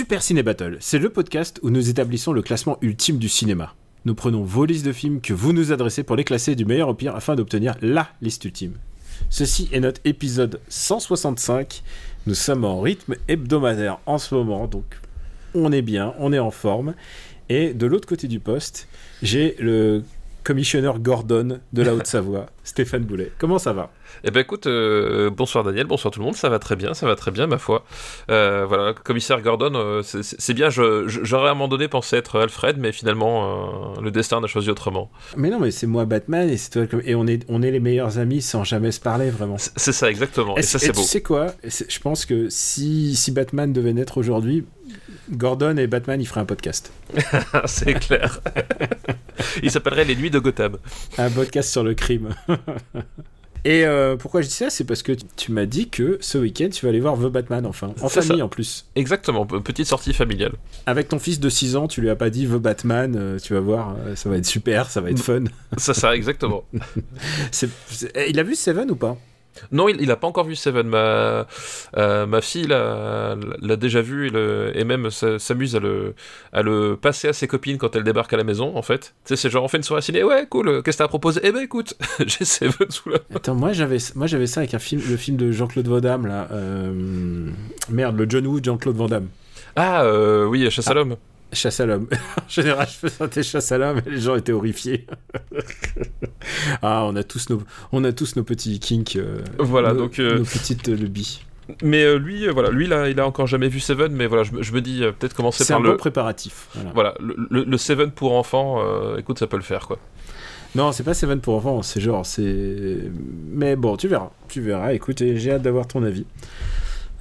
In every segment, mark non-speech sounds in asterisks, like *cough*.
Super Ciné Battle, c'est le podcast où nous établissons le classement ultime du cinéma. Nous prenons vos listes de films que vous nous adressez pour les classer du meilleur au pire afin d'obtenir LA liste ultime. Ceci est notre épisode 165. Nous sommes en rythme hebdomadaire en ce moment, donc on est bien, on est en forme. Et de l'autre côté du poste, j'ai le commissionneur Gordon de la Haute-Savoie, *laughs* Stéphane Boulet. Comment ça va? Eh ben écoute, euh, bonsoir Daniel, bonsoir tout le monde, ça va très bien, ça va très bien ma foi. Euh, voilà, commissaire Gordon, euh, c'est- bien, j'aurais à un moment donné pensé être Alfred, mais finalement le destin a choisi autrement. Mais non, mais c'est moi Batman et c'est toi et on est on est les meilleurs amis sans jamais se parler vraiment. C'est ça exactement, et, Et, ça c'est tu beau. sais quoi? Je pense que si, si Batman devait naître aujourd'hui, Gordon et Batman, ils feraient un podcast. *laughs* c'est clair. *laughs* Il s'appellerait Les Nuits de Gotham. Un podcast sur le crime. *laughs* et euh, pourquoi je dis ça? C'est parce que tu- m'as dit que ce week-end, tu vas aller voir The Batman, enfin. En famille ça. en plus. Exactement, pe- petite sortie familiale. Avec ton fils de 6 ans, tu lui as pas dit The Batman, euh, tu vas voir, euh, ça va être super, ça va être fun. Ça, ça, exactement. Eh, Il a vu Seven ou pas? Non, il, il a pas encore vu Seven. Ma, euh, ma fille l'a déjà vu et, le- et même s'amuse à le, à le passer à ses copines quand elle débarque à la maison, en fait. Tu sais, c'est genre, on fait une soirée ciné, ouais, cool, qu'est-ce que t'as proposé Eh ben écoute, *laughs* j'ai Seven sous la Attends, moi j'avais, moi j'avais ça avec un film, le film de Jean-Claude Van Damme là. euh, Merde, le John Woo, Jean-Claude Van Damme. Ah, euh, oui, Chasse à l'homme. Chasse à l'homme. *laughs* en général, je faisais chasse à l'homme et les gens étaient horrifiés. *laughs* ah, on a tous nos, on a tous nos petits kinks. euh, Voilà, nos, donc, euh, nos petites lubies. Mais euh, lui, voilà, lui, là, il a encore jamais vu Seven, mais voilà, je, me- je me dis peut-être commencer C'est par un le. bon préparatif. voilà. Voilà, le, le- le Seven pour enfants, écoute, ça peut le faire, quoi. Non, c'est pas Seven pour enfants, c'est genre, c'est. Mais bon, tu verras, tu verras. Écoute, j'ai hâte d'avoir ton avis.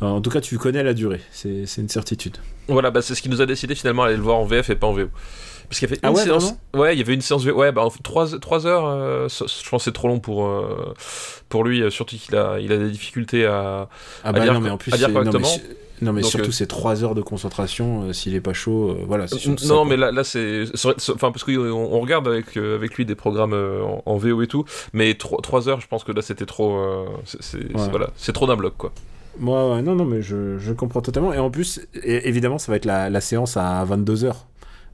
Alors, en tout cas, tu connais la durée, c'est c'est une certitude. Voilà, bah, c'est ce qui nous a décidé finalement d'aller le voir en VF et pas en VO. Parce qu'il y avait Ah une ouais, séance. Ouais, il y avait une séance VO. Ouais, bah, 3, heures, euh, je pense que c'est trop long pour, euh, pour lui, euh, surtout qu'il a, il a des difficultés à. Ah bah dire non, mais en plus, à dire non, mais, correctement. su- non, mais Donc, surtout, euh, c'est 3 heures de concentration. euh, S'il est pas chaud, euh, voilà. ça, non, mais là, là c'est. Enfin, parce qu'on on regarde avec, avec lui des programmes en, en VO et tout, mais 3, heures, je pense que là, c'était trop. c'est c'est- Ouais. c'est- voilà, c'est trop d'un bloc, quoi. Moi, ouais, non, non, mais je, je comprends totalement. Et en plus, évidemment, ça va être la, la séance à 22h.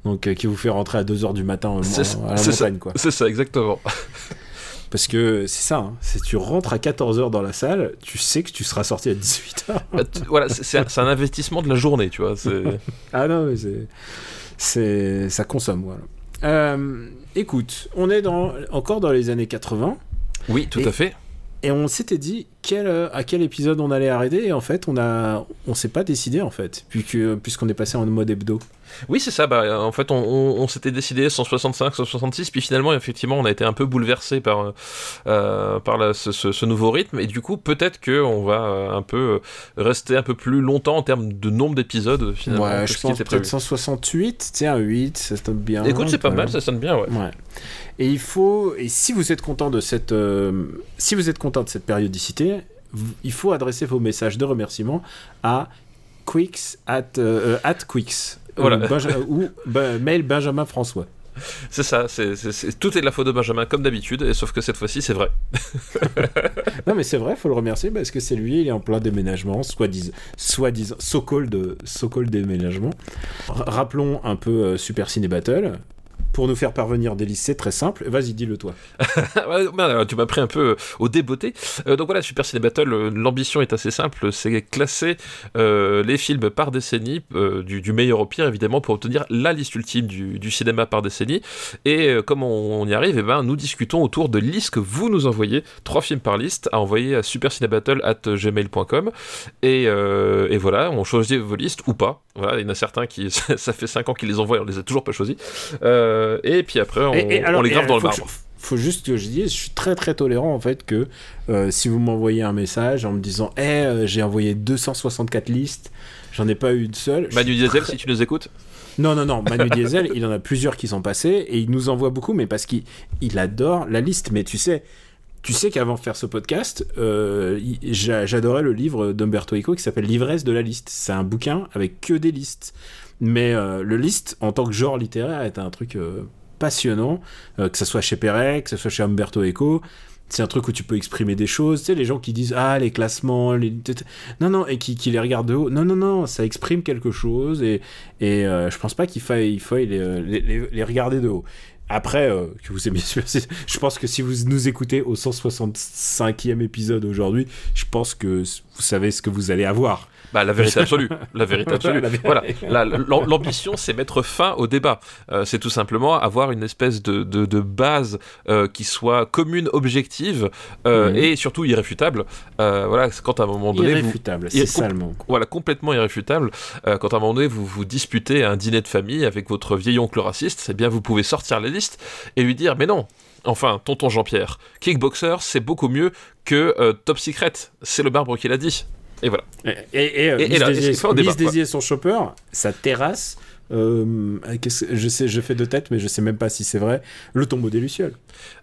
Donc, euh, qui vous fait rentrer à 2h du matin en- C'est- en- à la c'est ça. montagne, quoi. C'est ça, exactement. *laughs* Parce que c'est ça, hein, c'est tu rentres à 14h dans la salle, tu sais que tu seras sorti à 18h. Bah, tu- voilà, c'est- c'est un, c'est un investissement de la journée, tu vois. c'est- *laughs* Ah non, mais c'est. c'est ça consomme, voilà. Euh, écoute, on est dans, encore dans les années 80. Oui, tout Et- à fait. Et on s'était dit euh, à quel épisode on allait arrêter et en fait on a on s'est pas décidé en fait puisqu'on est passé en mode hebdo. Oui, c'est ça. Bah, en fait, on, on- on s'était décidé 165, 166, puis finalement, effectivement, on a été un peu bouleversé par, euh, par la- ce, nouveau rythme, et du coup, peut-être que on va euh, un peu euh, rester un peu plus longtemps en termes de nombre d'épisodes, finalement, ouais, je pense peut-être 168, tiens 8, ça tombe bien. Écoute, c'est pas mal, ça sonne bien, ouais. Ouais. Et il faut et si vous êtes content de cette euh, si vous êtes content de cette périodicité, il faut adresser vos messages de remerciement à quicks at euh, at quicks euh, Voilà. Benja- ou ben, mail Benjamin François. C'est ça, c'est, c'est- c'est- tout est de la faute de Benjamin, comme d'habitude, et sauf que cette fois-ci, c'est vrai. *laughs* Non mais c'est vrai, faut le remercier parce que c'est lui, il est en plein déménagement, soit disant, soit disant, so-called, so-called déménagement. R- rappelons un peu euh, Super Ciné Battle. Pour nous faire parvenir des listes, c'est très simple. Vas-y, dis-le toi. *laughs* Tu m'as pris un peu euh, au débeauté. Euh, donc voilà, Super Ciné Battle, euh, l'ambition est assez simple, c'est classer les films par décennie, du, meilleur au pire évidemment, pour obtenir la liste ultime du, cinéma par décennie. Et comme on, y arrive, eh ben, nous discutons autour de listes que vous nous envoyez, trois films par liste, à envoyer à supercinébattle.gmail.com. Et, et voilà, on choisit vos listes ou pas. Il y en a certains qui, *laughs* ça fait 5 ans qu'ils les envoient, on les a toujours pas choisis. Euh, et puis après, on, Et- et alors, on les grave euh, dans le marbre. je- faut juste que je dise, je suis très très tolérant en fait que euh, si vous m'envoyez un message en me disant, eh, euh, j'ai envoyé 264 listes, j'en ai pas eu une seule. Manu Diesel, très- si tu nous écoutes. Non, non, non, Manu Diesel, il en a plusieurs qui sont passés et il nous envoie beaucoup, mais parce qu'il il adore la liste. Mais tu sais, tu sais qu'avant de faire ce podcast, euh, j'adorais le livre d'Umberto Eco qui s'appelle L'ivresse de la liste. C'est un bouquin avec que des listes. Mais euh, le liste, en tant que genre littéraire, est un truc euh, passionnant, euh, que ce soit chez Perret, que ce soit chez Umberto Eco. C'est un truc où tu peux exprimer des choses. Tu sais, les gens qui disent Ah, les classements, les... non, non, et qui, les regardent de haut. Non, non, non, ça exprime quelque chose et, je pense pas qu'il faille, il faille les, regarder de haut. Après, euh, que vous aimez, *laughs* je pense que si vous nous écoutez au 165e épisode aujourd'hui, je pense que vous savez ce que vous allez avoir. Bah, la vérité absolue. *laughs* La vérité absolue. Voilà. La- l'am- L'ambition, c'est mettre fin au débat. Euh, c'est tout simplement avoir une espèce de, de, de base euh, qui soit commune, objective euh, Mhm. et surtout irréfutable. Voilà, c'est quand à un moment donné, Irréfutable, c'est ça le mot. voilà, complètement irréfutable. Quand à un moment donné, vous vous disputez à un dîner de famille avec votre vieil oncle raciste, eh bien, vous pouvez sortir la liste et lui dire, mais non. Enfin, tonton Jean-Pierre, Kickboxer, c'est beaucoup mieux que euh, Top Secret. C'est le barbre qui l'a dit. Et voilà. Et, et, et, euh, Et- là, et son chopper, sa terrasse. euh, je sais, je fais de tête, mais je sais même pas si c'est vrai. Le tombeau des lucioles.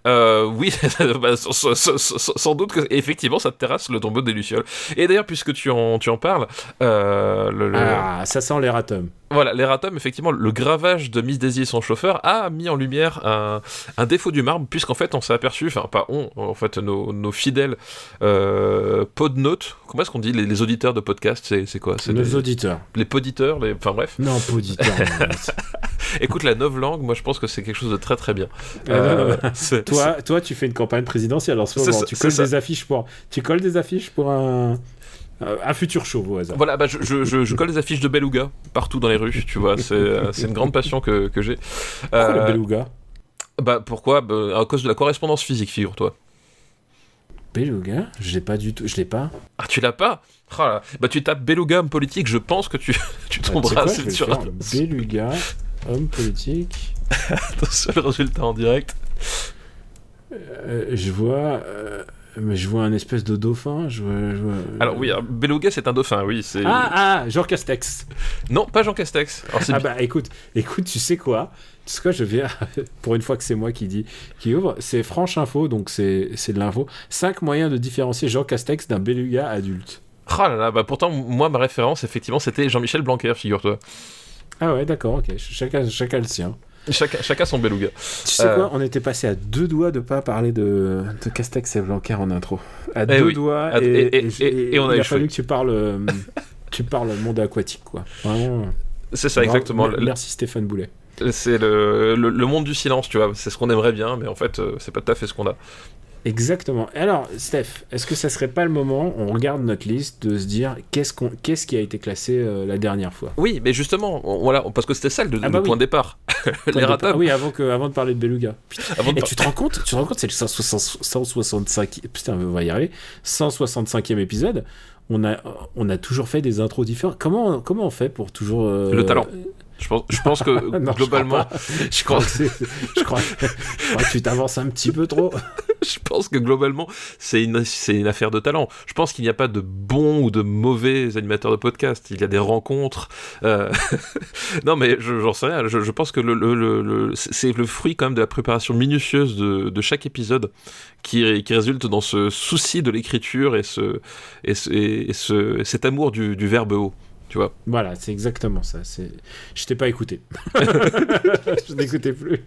Euh, oui, *laughs* bah, sans, doute que effectivement ça te terrasse le tombeau des lucioles. Et d'ailleurs, puisque tu en, tu en parles, euh, le, le- Ah, ça sent l'erratum. voilà, l'erratum, effectivement, le gravage de Miss Daisy et son chauffeur a mis en lumière un, un défaut du marbre, puisqu'en fait on s'est aperçu, enfin pas on, en fait nos, nos fidèles euh, podnotes, comment est-ce qu'on dit les, les auditeurs de podcast, c'est quoi? Nos les, auditeurs. les poditeurs, les, enfin bref. Non, pas auditeurs. *laughs* Écoute, la novlangue, moi je pense que c'est quelque chose de très très bien. *laughs* Euh, c'est- toi, toi, tu fais une campagne présidentielle en ce moment. ça, tu colles des affiches pour, tu colles des affiches pour un, un futur show au hasard. Voilà, bah, je, je, je, je colle des affiches de Beluga partout dans les rues, tu vois, c'est euh, une grande passion que, que j'ai. Pourquoi Euh, le beluga? bah pourquoi? Bah, À cause de la correspondance physique, figure-toi. Beluga? Je l'ai pas du tout. Je l'ai pas. Ah, tu l'as pas? Là, Bah tu tapes Beluga politique, je pense que tu, *laughs* tu Ah, tu tomberas quoi, vais le sur. Beluga, homme politique. *laughs* sur le résultat en direct. Euh, je vois, euh, mais je vois un espèce de dauphin. Je vois, je vois- Alors oui, alors, Beluga c'est un dauphin, oui. c'est Ah ah, Jean Castex. Non, pas Jean Castex. Alors, Ah bah écoute, écoute, tu sais quoi? Tu sais quoi, je viens *laughs* pour une fois que c'est moi qui dis, qui ouvre. C'est Franche Info, donc c'est c'est de l'info. 5 moyens de différencier Jean Castex d'un beluga adulte. Ah là là, bah pourtant, moi, ma référence, effectivement, c'était Jean-Michel Blanquer, figure-toi. Ah ouais, d'accord, ok. Chacun, chacun le sien. Chacun, chacun son Beluga. Tu sais Euh. quoi On était passé à deux doigts de pas parler de, de Castex et Blanquer en intro. À Eh deux oui. doigts. Et, et- et- et- et on a il a fallu que tu parles, euh, *laughs* tu parles monde aquatique, quoi. Vraiment. C'est ça, Bravo. exactement. Mer- Merci Stéphane Boulet. C'est le, le, le monde du silence, tu vois. C'est ce qu'on aimerait bien, mais en fait, euh, c'est pas tout à fait ce qu'on a. Exactement. Alors, Steph, est-ce que ça serait pas le moment, on regarde notre liste, de se dire qu'est-ce qu'on, qu'est-ce qui a été classé euh, la dernière fois? Oui, mais justement, on- voilà, parce que c'était ça le, Ah le bah oui. point de *laughs* départ. les Ah ratams. oui, avant, que, avant de parler de Beluga. Avant de Et par- tu te rends compte, tu te rends compte, c'est le 160 165, putain, on va y arriver, 165e épisode. On a, on a toujours fait des intros différentes. Comment, comment on fait pour toujours euh, Le talent. Je pense, je pense que *laughs* Non, je globalement, *laughs* crois je crois, que c'est- je crois, je crois que tu t'avances un petit peu trop. *laughs* je pense que globalement, c'est une, c'est une affaire de talent. Je pense qu'il n'y a pas de bons ou de mauvais animateurs de podcast. Il y a des rencontres. euh, non, mais je- j'en sais rien. Je, pense que le, le- le- le- c'est le fruit quand même de la préparation minutieuse de, de chaque épisode qui, qui résulte dans ce souci de l'écriture et, ce, et, ce- et ce- cet amour du, du verbe haut. Tu vois. Voilà, c'est exactement ça. Je t'ai pas écouté. *laughs* je n'écoutais plus.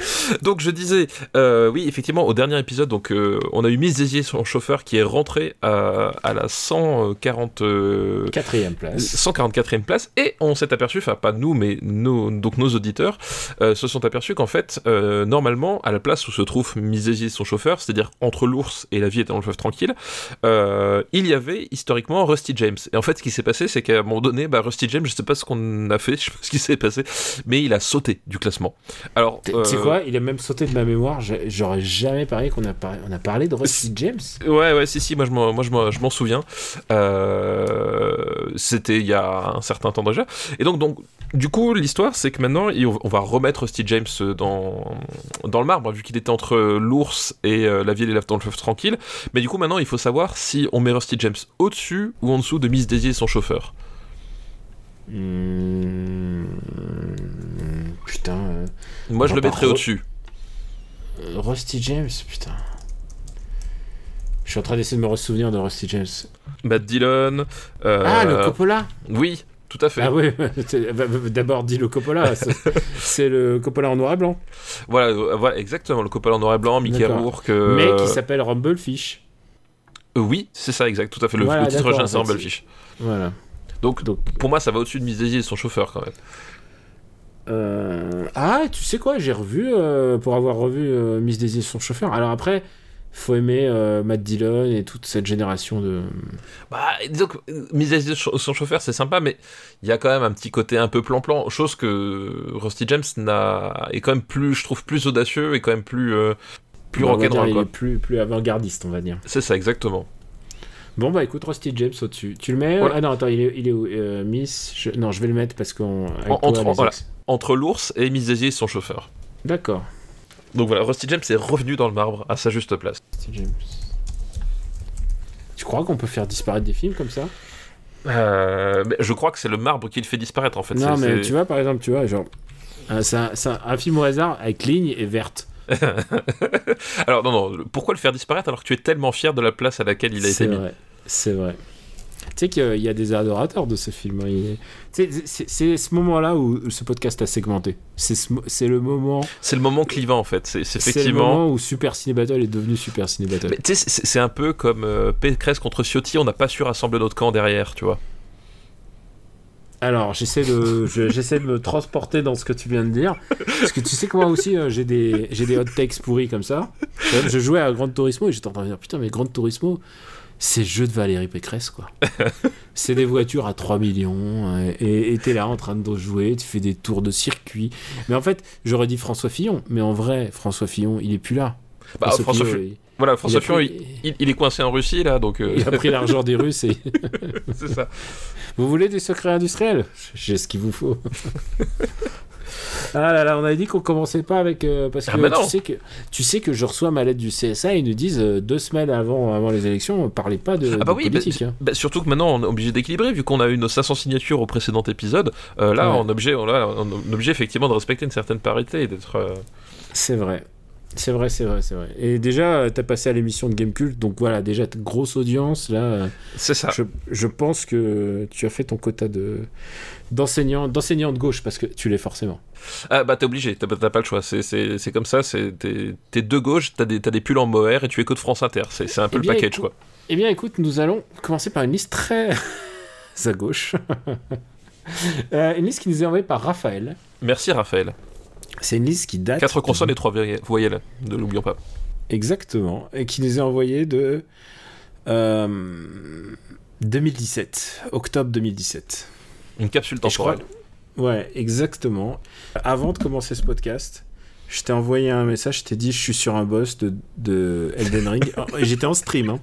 *laughs* Donc je disais, euh, oui, effectivement, au dernier épisode, donc euh, on a eu Miss son chauffeur, qui est rentré à, à la 140, euh, Quatrième place. 144e place, et on s'est aperçu, enfin pas nous, mais nos, donc nos auditeurs, euh, se sont aperçus qu'en fait, euh, normalement, à la place où se trouve Miss son chauffeur, c'est-à-dire entre l'ours et la vie dans le fleuve tranquille, euh, il y avait historiquement Rusty James. Et en fait, ce qui s'est passé, c'est qu'à un moment donné, bah, Rusty James, je sais pas ce qu'on a fait, *laughs* je sais pas ce qui s'est passé, mais il a sauté du classement. Alors, euh, quoi Il a même sauté de ma mémoire. J'aurais jamais parié qu'on a, par- on a parlé de Rusty James. Ouais, ouais, si, si, moi je m'en, moi, je m'en, je m'en souviens. Euh, c'était il y a un certain temps déjà. Et donc, donc du coup, l'histoire, c'est que maintenant, on va remettre Steve James dans, dans le marbre, vu qu'il était entre l'ours et euh, la vieille élève dans le fleuve tranquille. Mais du coup, maintenant, il faut savoir si on met Rusty James au-dessus ou en dessous de Miss Daisy et son chauffeur. Hmm, Putain. euh, Moi, je le mettrais au-dessus. euh, Rusty James, putain. Je suis en train d'essayer de me ressouvenir de Rusty James. Matt Dillon. euh, Ah, le Coppola Oui, tout à fait. Ah oui, *laughs* c'est- bah, bah, d'abord dis le Coppola. *laughs* c'est- le Coppola en noir et blanc. Voilà, voilà, exactement. Le Coppola en noir et blanc, Mickey. Rourke. euh, Mais qui s'appelle Rumblefish. euh, oui, c'est ça, exact, tout à fait. Le, Voilà, le titre c'est Rumblefish. Voilà. Donc, Donc, pour moi, ça va au-dessus de Miss Daisy et son chauffeur, quand même. euh, Ah, tu sais quoi, j'ai revu, euh, pour avoir revu euh, Miss Daisy et son chauffeur. Alors après, faut aimer Matt Dillon et toute cette génération de. Bah, disons que Miss Daisy et son chauffeur, c'est sympa, mais il y a quand même un petit côté un peu plan-plan, chose que Rusty James n'a... est quand même plus, je trouve, plus audacieux et quand même plus, plus dire, rock'n'roll, plus, plus avant-gardiste, on va dire. C'est ça, exactement. Bon, bah écoute, Rusty James au-dessus. Tu le mets Voilà. Ah non, attends, il est, il est où Euh, Miss je- Non, je vais le mettre parce qu'on. entre- voilà. l'ours et Miss Daisy et son chauffeur. D'accord. Donc voilà, Rusty James est revenu dans le marbre à sa juste place. Rusty James. Tu crois qu'on peut faire disparaître des films comme ça? Euh, mais je crois que c'est le marbre qui le fait disparaître en fait. Non, mais tu vois, par exemple, tu vois, genre. euh, C'est un, un- un film au hasard avec ligne et verte. *laughs* Alors non, non, pourquoi le faire disparaître alors que tu es tellement fier de la place à laquelle il a été mis vrai. C'est vrai. Tu sais qu'il y a des adorateurs de ce film. C'est ce moment-là où ce podcast a segmenté. C'est ce le moment. C'est le moment clivant en fait. C'est C'est le effectivement. moment où Super Ciné Battle est devenu Super Ciné Battle. C'est un peu comme euh, Pécresse contre Ciotti, on n'a pas su rassembler notre camp derrière, tu vois. Alors, j'essaie de, je- j'essaie de me transporter dans ce que tu viens de dire. Parce que tu sais que moi aussi, euh, j'ai des, j'ai des hot takes pourris comme ça. Je, jouais à Grand Turismo et j'étais en train de dire Putain, mais Grand Turismo, c'est le jeu de Valérie Pécresse, quoi. c'est des voitures à 3 millions euh, et t'es là en train de jouer, tu fais des tours de circuit. Mais en fait, j'aurais dit François Fillon, mais en vrai, François Fillon, il est plus là. Bah, François, Fillon, Fillon- il- voilà, François Fillon, pris- il, est coincé en Russie là, donc euh, il a pris l'argent des Russes et. *laughs* c'est ça. Vous voulez des secrets industriels? J'ai ce qu'il vous faut. ah là là, on avait dit qu'on commençait pas avec euh, parce que Ah, mais non. tu sais que tu sais que je reçois ma lettre du CSA et ils nous disent euh, deux semaines avant avant les élections, parlez pas de, Ah bah de oui, politique. bah, hein. bah, surtout que maintenant on est obligé d'équilibrer vu qu'on a eu nos 500 signatures au précédent épisode. là, Ouais. on est obligé, on, là, on est obligé effectivement de respecter une certaine parité et d'être. C'est vrai. C'est vrai, c'est vrai, c'est vrai. Et déjà, euh, t'as passé à l'émission de Game Cult, donc voilà, déjà, grosse audience, là. euh, C'est ça. Je, je pense que tu as fait ton quota de d'enseignants de gauche, parce que tu l'es forcément. Ah bah t'es obligé, t'as pas le choix. C'est- comme ça. c'est- T'es de gauche, t'as des, t'as des pulls en mohair et tu écoutes France Inter. C'est c'est un peu Eh le package écoute- quoi. Eh bien, écoute, nous allons commencer par une liste très *laughs* à gauche. *laughs* Euh, une liste qui nous est envoyée par Raphaël. Merci Raphaël. C'est une liste qui date. Quatre de- consonnes et trois voyelles, voyelles, ne l'oublions pas. Exactement. Et qui nous est envoyée de. euh, 2017. Octobre 2017. Une capsule crois- temporelle. Ouais, exactement. Avant de commencer ce podcast, je t'ai envoyé un message, je t'ai dit je suis sur un boss de, de Elden Ring. *laughs* Et j'étais en stream. Hein.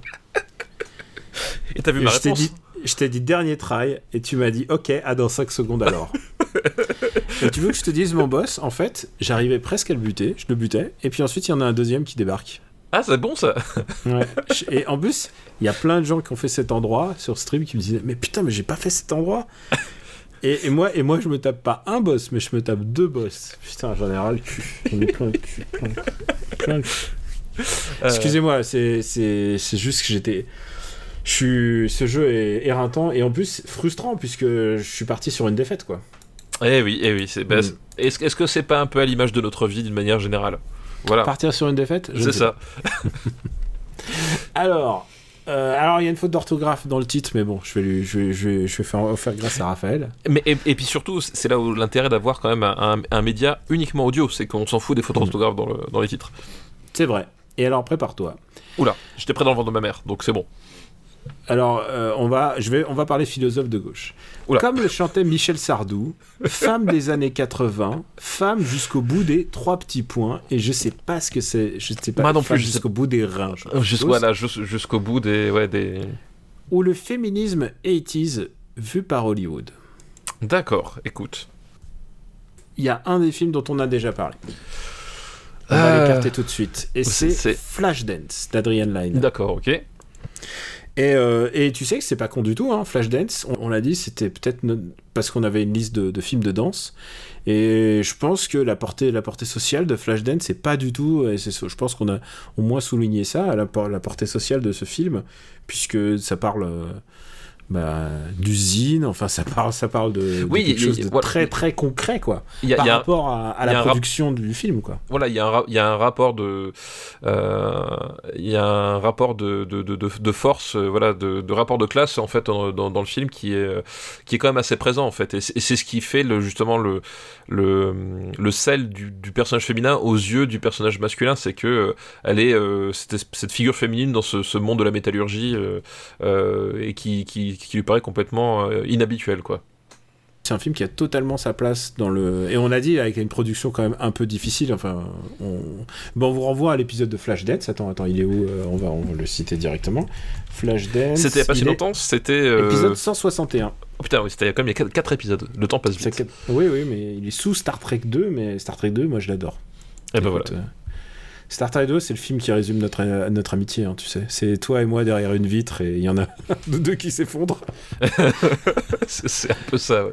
Et t'as vu Et ma je réponse dit, je t'ai dit dernier try et tu m'as dit ok, à dans 5 secondes alors. *laughs* *laughs* et tu veux que je te dise mon boss En fait, j'arrivais presque à le buter, je le butais, et puis ensuite il y en a un deuxième qui débarque. Ah c'est bon ça. Ouais. Et en plus, il y a plein de gens qui ont fait cet endroit sur stream qui me disaient mais putain mais j'ai pas fait cet endroit. Et, et moi et moi je me tape pas un boss mais je me tape deux boss. Putain j'en ai ras le cul. J'en ai plein le cul. Plein le cul. Plein le cul. Euh, Excusez-moi, c'est juste que j'étais. Je suis. Ce jeu est éreintant et en plus frustrant puisque je suis parti sur une défaite quoi. Eh oui, eh oui. bah, Mm. Est-ce est-ce que c'est pas un peu à l'image de notre vie d'une manière générale? Voilà. Partir sur une défaite C'est ça. *laughs* Alors, euh, alors il y a une faute d'orthographe dans le titre, mais bon, je vais, lui, je vais, je vais, je vais faire, faire grâce à Raphaël. Mais, et, et puis surtout, c'est là où l'intérêt d'avoir quand même un, un- un média uniquement audio, c'est qu'on s'en fout des fautes Mm. d'orthographe dans, le- dans les titres. C'est vrai. Et alors, prépare-toi. Oula, j'étais près dans le ventre de ma mère, donc c'est bon. Alors, euh, on, va, je vais, on va parler philosophe de gauche. Oula. Comme le chantait Michel Sardou, femme des années 80, femme jusqu'au bout des trois petits points, et je sais pas ce que c'est, je sais pas, Moi non plus, jusqu'au bout des reins. Jusqu'au voilà, jus- jusqu'au bout des, ouais, des. Ou le féminisme 80s vu par Hollywood. D'accord, écoute. Il y a un des films dont on a déjà parlé. On va Euh, l'écarter tout de suite. Et c'est- Flashdance d'Adrian Lyne. D'accord, ok. Et, euh, et tu sais que c'est pas con du tout, hein, Flashdance. On, on l'a dit, c'était peut-être parce qu'on avait une liste de, films de danse. Et je pense que la portée, la portée sociale de Flashdance, c'est pas du tout. Et je pense qu'on a au moins souligné ça, la portée sociale de ce film, puisque ça parle. euh, bah, d'usine, enfin ça parle, ça parle de, de Oui, quelque il- chose il- de voilà. très très concret quoi, y a, par un- rapport à, la production du film quoi. voilà, il y a un, ra- il y a un rapport de, euh, il y a un rapport de, de, de, force, euh, voilà, de, rapport de classe en fait dans, dans, dans le film qui est, euh, qui est quand même assez présent en fait, et c'est ce qui fait le, justement le, le, le sel du, du personnage féminin aux yeux du personnage masculin, c'est que euh, elle est cette, figure féminine dans ce, ce monde de la métallurgie et qui, qui, qui lui paraît complètement euh, inhabituel quoi. C'est un film qui a totalement sa place dans le. Et on a dit avec une production quand même un peu difficile. Enfin, on, bon, on vous renvoie à l'épisode de Flashdance. Attends, attends, il est où Euh, on, va, on va le citer directement. Flashdance. C'était il y a pas si est longtemps, c'était euh, Épisode 161. oh putain, oui, c'était il y a quand même il y a 4 épisodes. Le temps passe vite. Oui, oui, mais il est sous Star Trek 2. Mais Star Trek 2, moi, je l'adore. Et ben voilà. Euh, Star Trek 2, c'est le film qui résume notre, euh, notre amitié, hein, tu sais. C'est toi et moi derrière une vitre et il y en a de *laughs* deux qui s'effondrent. *laughs* c'est c'est un peu ça. ouais.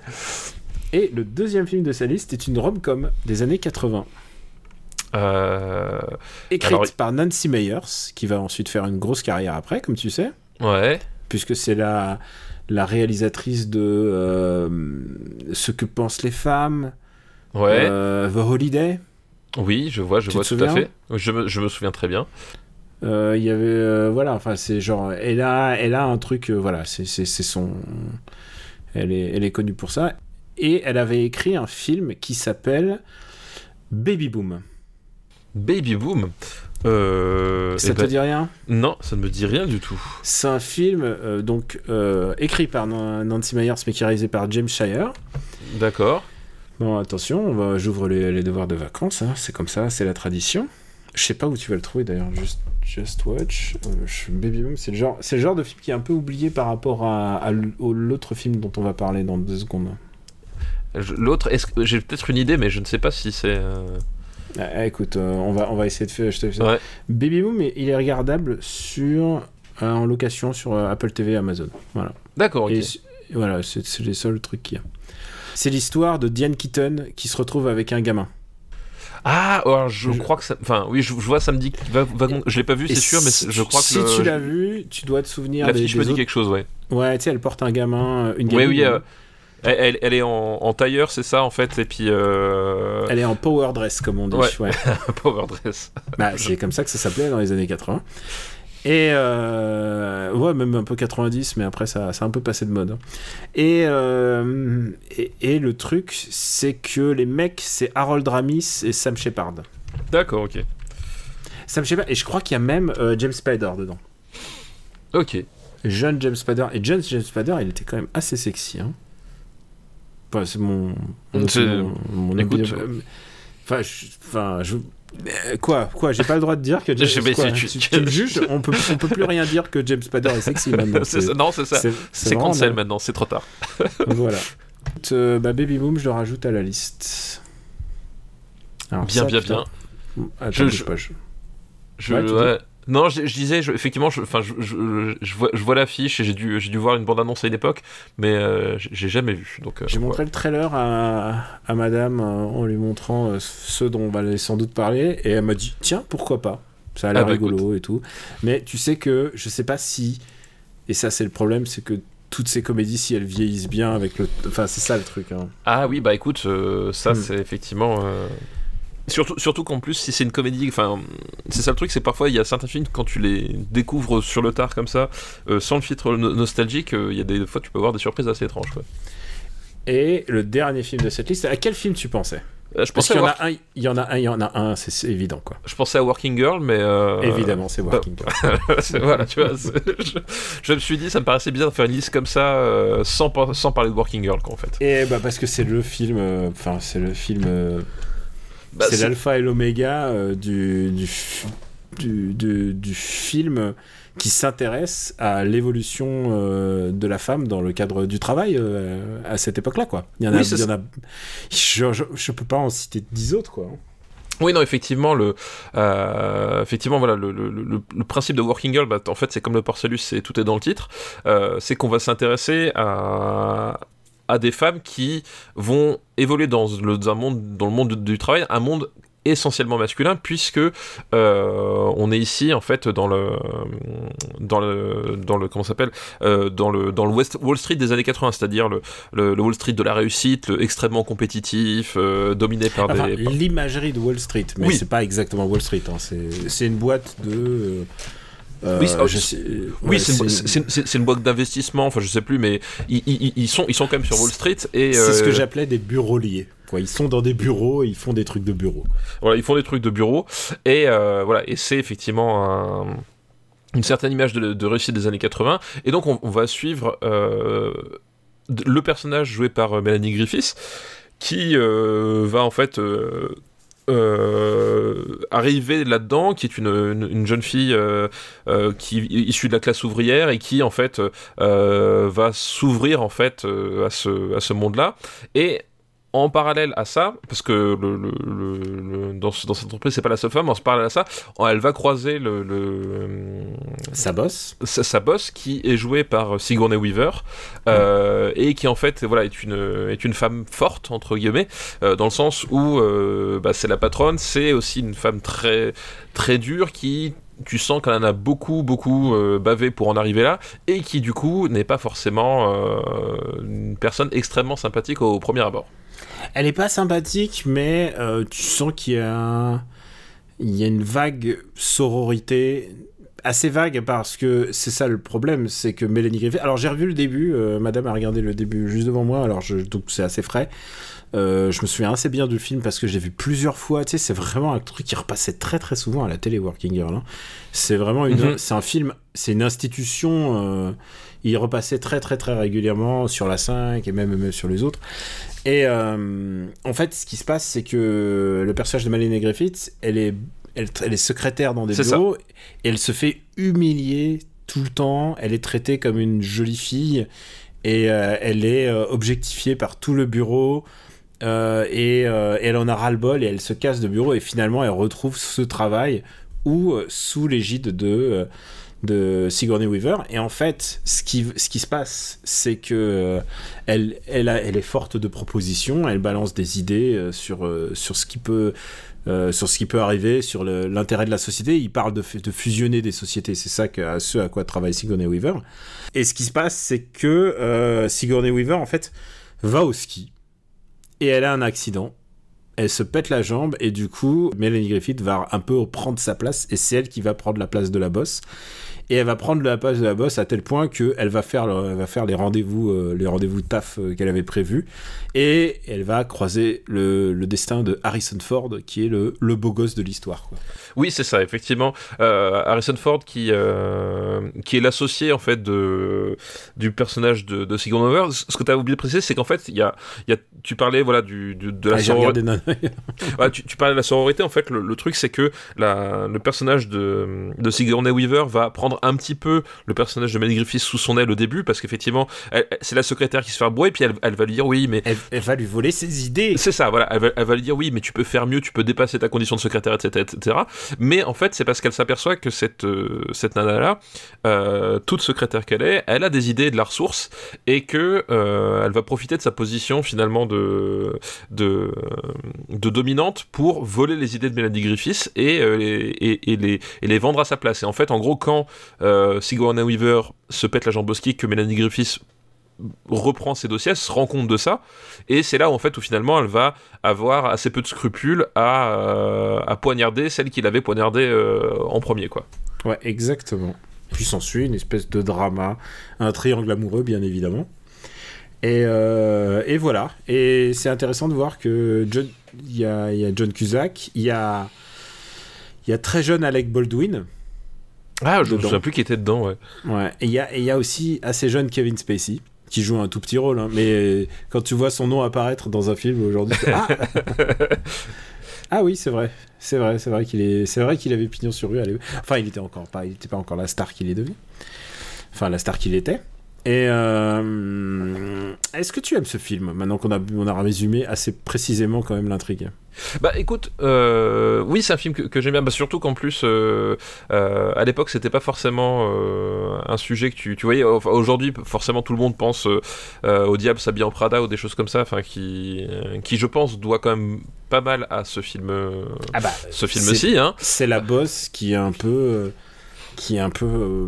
Et le deuxième film de sa liste est une rom-com des années 80. Euh, Écrite Alors- par Nancy Meyers, qui va ensuite faire une grosse carrière après, comme tu sais, ouais. puisque c'est la, la réalisatrice de euh, Ce que pensent les femmes, Ouais. euh, The Holiday. Oui, je vois, je tu vois tout à fait. Je me, je me souviens très bien. Euh, Il y avait. euh, voilà, enfin, c'est genre. Elle a, elle a un truc. euh, voilà, c'est son. Elle est, elle est connue pour ça. Et elle avait écrit un film qui s'appelle Baby Boom. Baby Boom. Euh, Ça eh te ben, dit rien? Non, ça ne me dit rien du tout. C'est un film euh, donc euh, écrit par Nan- Nancy Meyers mais qui est réalisé par James Shire. D'accord. Bon, attention, on va, j'ouvre les, les devoirs de vacances, hein, c'est comme ça, c'est la tradition. Je sais pas où tu vas le trouver d'ailleurs, Just, Just Watch. euh, Baby Boom, c'est le, genre, c'est le genre de film qui est un peu oublié par rapport à, l'autre film dont on va parler dans deux secondes. L'autre, j'ai peut-être une idée, mais je ne sais pas si c'est. euh, Ah, ah, écoute, euh, on, va, on va essayer de faire. je te fais ça. Ouais. Baby Boom, il il est regardable sur, en location sur Apple TV et Amazon. Voilà. D'accord, ok. Et voilà, c'est c'est les seuls trucs qu'il y a. C'est l'histoire de Diane Keaton qui se retrouve avec un gamin. Ah, alors je, Je- crois que ça. Enfin, oui, je, je vois, ça me dit. va- va- je l'ai pas vu, c'est sûr, mais je crois que. si le- tu l'as vu, tu dois te souvenir La des, fiche des me dit autres- quelque chose, ouais. Ouais, tu sais, elle porte un gamin, euh, une Oui, gamine. oui. euh, elle, elle- elle est en, en tailleur, c'est ça, en fait, et puis. Euh... Elle est en power dress, comme on dit. Ouais. ouais. *laughs* Power dress. Bah, c'est comme ça que ça s'appelait dans les années 80. Et euh, ouais, même un peu 90, mais après ça, ça a un peu passé de mode. hein. Et, euh, et, et le truc, c'est que les mecs, c'est Harold Ramis et Sam Shepard. D'accord, ok. Sam Shepard, et je crois qu'il y a même euh, James Spader dedans. Ok. Jeune James Spader. Et jeune James Spader, il était quand même assez sexy. Hein. Enfin, c'est mon. mon- mon- mon écoute, opinion. Enfin, je. Enfin, je... Quoi Quoi J'ai pas le droit de dire que *laughs* James si tu- tu, tu me juges On peut, on peut plus rien dire que James Spader est sexy maintenant. *laughs* C'est non, c'est ça. c'est- cancel maintenant, c'est trop tard. *laughs* Voilà. Euh, bah, Baby Boom, je le rajoute à la liste. Alors, Bien, ça, bien, putain. bien. Attends, Je- je- pas, je- Je, ouais. Non, je, je disais, je- effectivement, je, enfin, je, vois, vois l'affiche et j'ai dû, j'ai dû voir une bande-annonce à une époque, mais euh, j'ai- jamais vu. Donc, euh, J'ai ouais. montré le trailer à, à madame euh, en lui montrant euh, ceux dont on va aller sans doute parler et elle m'a dit tiens pourquoi pas? Ça a l'air Ah bah, rigolo et tout mais tu sais que je sais pas si et ça c'est le problème c'est que toutes ces comédies si elles vieillissent bien avec le enfin c'est ça le truc hein. Ah oui, bah écoute, ça Hmm. c'est effectivement. Surtout, surtout qu'en plus, si c'est une comédie, enfin, c'est ça le truc, c'est parfois il y a certains films quand tu les découvres sur le tard comme ça, euh, sans le filtre no- nostalgique, euh, il y a des fois tu peux avoir des surprises assez étranges. Quoi. et le dernier film de cette liste à quel film tu pensais? Euh, je pensais, qu'il y à en a un il y en a un il y en a un c'est évident quoi je pensais à Working Girl, mais euh, évidemment c'est Working Girl. *laughs* c'est- voilà, tu vois, c'est- je, je me suis dit, ça me paraissait bizarre de faire une liste comme ça euh, sans, par- sans parler de Working Girl, quoi, en fait. et bah parce que c'est le film euh, enfin c'est le film Bah, c'est l'alpha et l'oméga euh, du, du, du, du- du film qui s'intéresse à l'évolution euh, de la femme dans le cadre du travail euh, à cette époque-là, quoi. Il y en a, Oui, c'est il y en a je, je, je peux pas en citer dix autres, quoi. Oui, non, effectivement, le, euh, effectivement, voilà, le, le, le, le, principe de Working Girl, bah, en fait, c'est comme le Porcellus, c'est tout est dans le titre. C'est qu'on va s'intéresser à, à des femmes qui vont évoluer dans le, dans un monde, dans le monde du, travail, un monde essentiellement masculin puisque euh, on est ici en fait dans le dans le dans le comment s'appelle euh, dans le dans le West Wall Street des années 80 c'est-à-dire le, le, le, Wall Street de la réussite le extrêmement compétitif euh, dominé par enfin, des l'imagerie de Wall Street mais Oui. c'est pas exactement Wall Street hein. c'est c'est une boîte de euh, Oui, ouais, c'est une, boîte d'investissement, enfin je sais plus, mais ils, ils- ils sont, ils sont quand même sur Wall Street et c'est ce que euh, j'appelais des bureauliers quoi ils sont dans des bureaux et ils font des trucs de bureau voilà, ils font des trucs de bureau et euh, voilà, et c'est effectivement un- une certaine image de, de réussite des années 80 et donc on, on va suivre euh, le personnage joué par Melanie Griffiths qui euh, va en fait euh, euh, arriver là-dedans, qui est une, une, une jeune fille euh, euh, qui issue de la classe ouvrière et qui en fait euh, va s'ouvrir en fait à ce, à ce monde-là. Et en parallèle à ça, parce que le, le, le, le- dans, ce- dans cette entreprise, c'est pas la seule femme, en se parallèle à ça, elle va croiser le, le, ça bosse sa, sa boss qui est jouée par Sigourney Weaver euh, et qui en fait voilà est une est une femme forte entre guillemets euh, dans le sens où euh, bah, c'est la patronne c'est aussi une femme très très dure qui tu sens qu'elle en a beaucoup beaucoup euh, bavé pour en arriver là et qui du coup n'est pas forcément euh, une personne extrêmement sympathique au premier abord Elle est pas sympathique, mais euh, tu sens qu'il y a, il y a une vague sororité assez vague parce que c'est ça le problème, c'est que Mélanie Griffith. Alors j'ai revu le début, euh, Madame a regardé le début juste devant moi, alors je, donc c'est assez frais. Euh, je me souviens assez bien du film parce que j'ai vu plusieurs fois. Tu sais, c'est vraiment un truc qui repassait très très souvent à la télé, Working Girl. hein. C'est vraiment une, Mhm. c'est un film, c'est une institution. euh, il repassait très très très régulièrement sur la 5 et même, même sur les autres. Et euh, en fait, ce qui se passe, c'est que le personnage de Malene Griffith, elle est, elle, elle est secrétaire dans des bureaux et elle se fait humilier tout le temps. Elle est traitée comme une jolie fille et euh, elle est euh, objectifiée par tout le bureau. Et, et elle en a ras-le-bol et elle se casse de bureau et finalement elle retrouve ce travail ou sous l'égide de, de Sigourney Weaver. Et en fait, ce qui, ce qui se passe, c'est que euh, elle, elle, est forte de propositions, elle balance des idées euh, sur, euh, sur ce qui peut. sur ce qui peut arriver, sur l'intérêt de la société, il parle de, de fusionner des sociétés, c'est ça que, à ce à quoi travaille Sigourney Weaver. Et ce qui se passe, c'est que Sigourney Weaver, en fait, va au ski et elle a un accident. Elle se pète la jambe et du coup, Melanie Griffith va un peu prendre sa place et c'est elle qui va prendre la place de la bosse. Et elle va prendre la place de la bosse à tel point qu'elle va faire, le- elle va faire les rendez-vous, euh, les rendez-vous taf euh, qu'elle avait prévus. Et elle va croiser le, le destin de Harrison Ford, qui est le, le beau gosse de l'histoire. Oui, c'est ça, effectivement. Euh, Harrison Ford, qui, euh, qui est l'associé en fait de, du personnage de, de Sigourney Weaver. Ce que tu as oublié de préciser, c'est qu'en fait, il y a, y a, tu parlais voilà, du, du- de la Ah, sororité. *laughs* tu, tu parlais de la sororité, en fait, le, le truc c'est que la, le personnage de, de Sigourney Weaver va prendre un petit peu le personnage de Melanie Griffith sous son aile au début, parce qu'effectivement, c'est la secrétaire qui se fait bourrer, puis elle, elle va lui dire oui, mais elle, elle va lui voler ses idées. c'est ça, voilà, elle va, elle va lui dire oui, mais tu peux faire mieux, tu peux dépasser ta condition de secrétaire, etc. etc. Mais en fait, c'est parce qu'elle s'aperçoit que cette, euh, cette nana-là, euh, toute secrétaire qu'elle est, elle a des idées et de la ressource, et que euh, elle va profiter de sa position finalement de, de, de dominante pour voler les idées de Melanie Griffiths et, et, et les, et les vendre à sa place. Et en fait, en gros, quand euh, Sigourney Weaver se pète la jambe au que Melanie Griffiths reprend ses dossiers, se rend compte de ça, et c'est là en fait où finalement elle va avoir assez peu de scrupules à, euh, poignarder celle qu'il avait poignardée euh, en premier quoi. Ouais, exactement. Puis s'ensuit une espèce de drama, un triangle amoureux, bien évidemment. Et, euh, et voilà. Et c'est intéressant de voir que il y a, John Cusack, il y a, y a très jeune Alec Baldwin, Ah, je me Dedans. souviens plus qui était dedans, ouais. ouais. Et il y y a aussi assez jeune Kevin Spacey qui joue un tout petit rôle, hein. mais quand tu vois son nom apparaître dans un film aujourd'hui, ah, *laughs* ah oui, c'est vrai, c'est vrai, c'est vrai qu'il est, c'est vrai qu'il avait pignon sur rue. Enfin, il était encore pas, il était pas encore la star qu'il est devenu. Enfin, la star qu'il était. Et euh, est-ce que tu aimes ce film maintenant qu'on a, on a résumé assez précisément quand même l'intrigue? Bah écoute, euh, oui c'est un film que, j'aime bien, bah, surtout qu'en plus euh, euh, à l'époque c'était pas forcément un sujet que tu, tu voyais. Aujourd'hui forcément tout le monde pense au diable s'habille en Prada ou des choses comme ça, enfin qui, qui je pense doit quand même pas mal à ce film, ah bah, ce film-ci. Hein. C'est la bosse qui est un peu, qui est un peu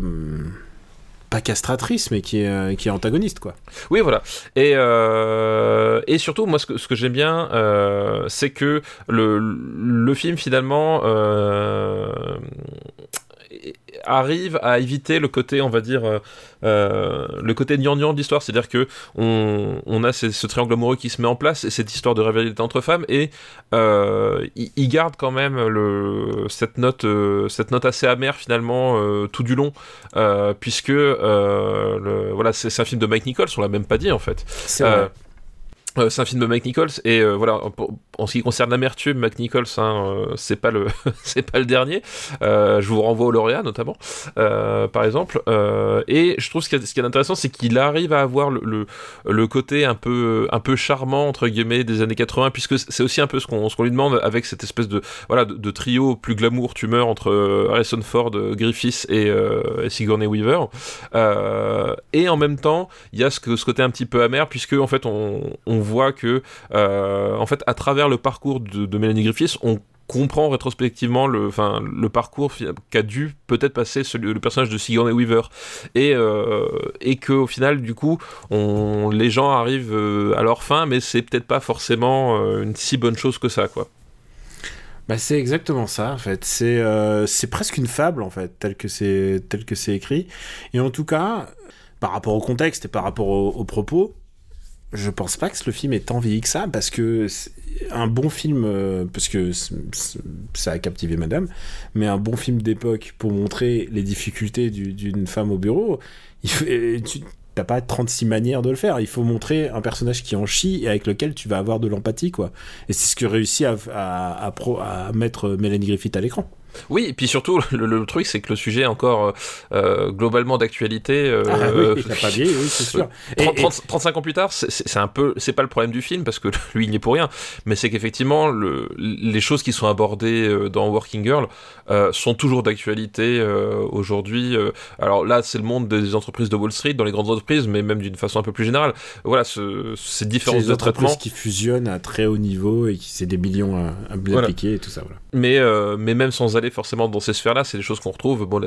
pas castratrice, mais qui est, euh, qui est antagoniste, quoi. Oui, voilà. Et, euh, et surtout, moi, ce que, j'aime bien, euh, c'est que le, le film, finalement, arrive à éviter le côté, on va dire, euh, euh, le côté gnangnan de l'histoire. C'est-à-dire que on, on a ce, triangle amoureux qui se met en place et cette histoire de rivalité entre femmes et euh, il, garde quand même le, cette, note, cette note assez amère finalement tout du long, puisque le, voilà, c'est un film de Mike Nichols, on l'a même pas dit en fait. C'est vrai. C'est un film de Mike Nichols et euh, voilà en ce qui concerne l'amertume Mike Nichols hein, euh, c'est pas le *laughs* c'est pas le dernier. Je vous renvoie au lauréat notamment par exemple et je trouve ce qui est, ce qui est intéressant c'est qu'il arrive à avoir le, le, côté un peu un peu charmant entre guillemets des années 80 puisque c'est aussi un peu ce qu'on qu'on lui demande avec cette espèce de voilà de, trio plus glamour tumeur entre Harrison Ford Griffiths et, Sigourney Weaver. Et en même temps il y a ce, ce côté un petit peu amer puisque en fait on, on voit que, euh, en fait, à travers le parcours de, Mélanie Griffiths, on comprend rétrospectivement le, enfin, le parcours qu'a dû peut-être passer le personnage de Sigourney Weaver. Et, euh, et qu'au final du coup les gens arrivent euh, à leur fin mais c'est peut-être pas forcément une si bonne chose que ça quoi. Bah c'est exactement ça en fait. C'est c'est presque une fable en fait tel que c'est tel que c'est écrit. Et en tout cas par rapport au contexte et par rapport aux propos je pense pas que le film est tant vieilli que ça, parce que un bon film, euh, parce que ça a captivé madame, mais un bon film d'époque pour montrer les difficultés d'une femme au bureau, tu n'as pas 36 manières de le faire. Il faut montrer un personnage qui en chie et avec lequel tu vas avoir de l'empathie, quoi. Et c'est ce que réussit à mettre Mélanie Griffith à l'écran. Oui, et puis surtout, le, truc, c'est que le sujet est encore euh, globalement d'actualité. Euh, ah oui, pas vieilli, oui, c'est sûr. *laughs* 35 ans plus tard, c'est un peu, c'est pas le problème du film parce que *laughs* lui, il n'y est pour rien, mais c'est qu'effectivement, les choses qui sont abordées euh, dans Working Girl sont toujours d'actualité aujourd'hui. alors là, c'est le monde des entreprises de Wall Street, dans les grandes entreprises, mais même d'une façon un peu plus générale. Voilà, ce, ces différences de traitement. qui fusionnent à très haut niveau et qui c'est des millions à, à appliquer et tout ça. Voilà. Mais, mais même sans aller forcément dans ces sphères-là, c'est des choses qu'on retrouve. Bon,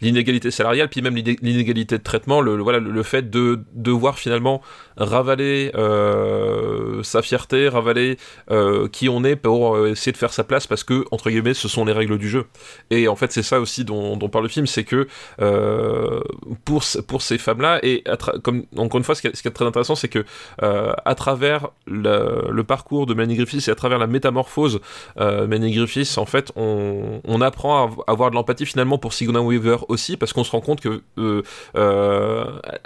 l'inégalité salariale, puis même l'inégalité de traitement, le, voilà, le, fait de devoir finalement ravaler euh, sa fierté, ravaler euh, qui on est pour euh, essayer de faire sa place parce que, entre guillemets, ce sont les règles du jeu. Et en fait, c'est ça aussi dont, parle le film, c'est que pour, pour ces femmes-là, et comme encore une fois, ce qui est, très intéressant, c'est que à travers le, parcours de Manny Griffiths et à travers la métamorphose Manny Griffiths, en fait, on apprend à avoir de l'empathie finalement pour Sigourney Weaver aussi, parce qu'on se rend compte que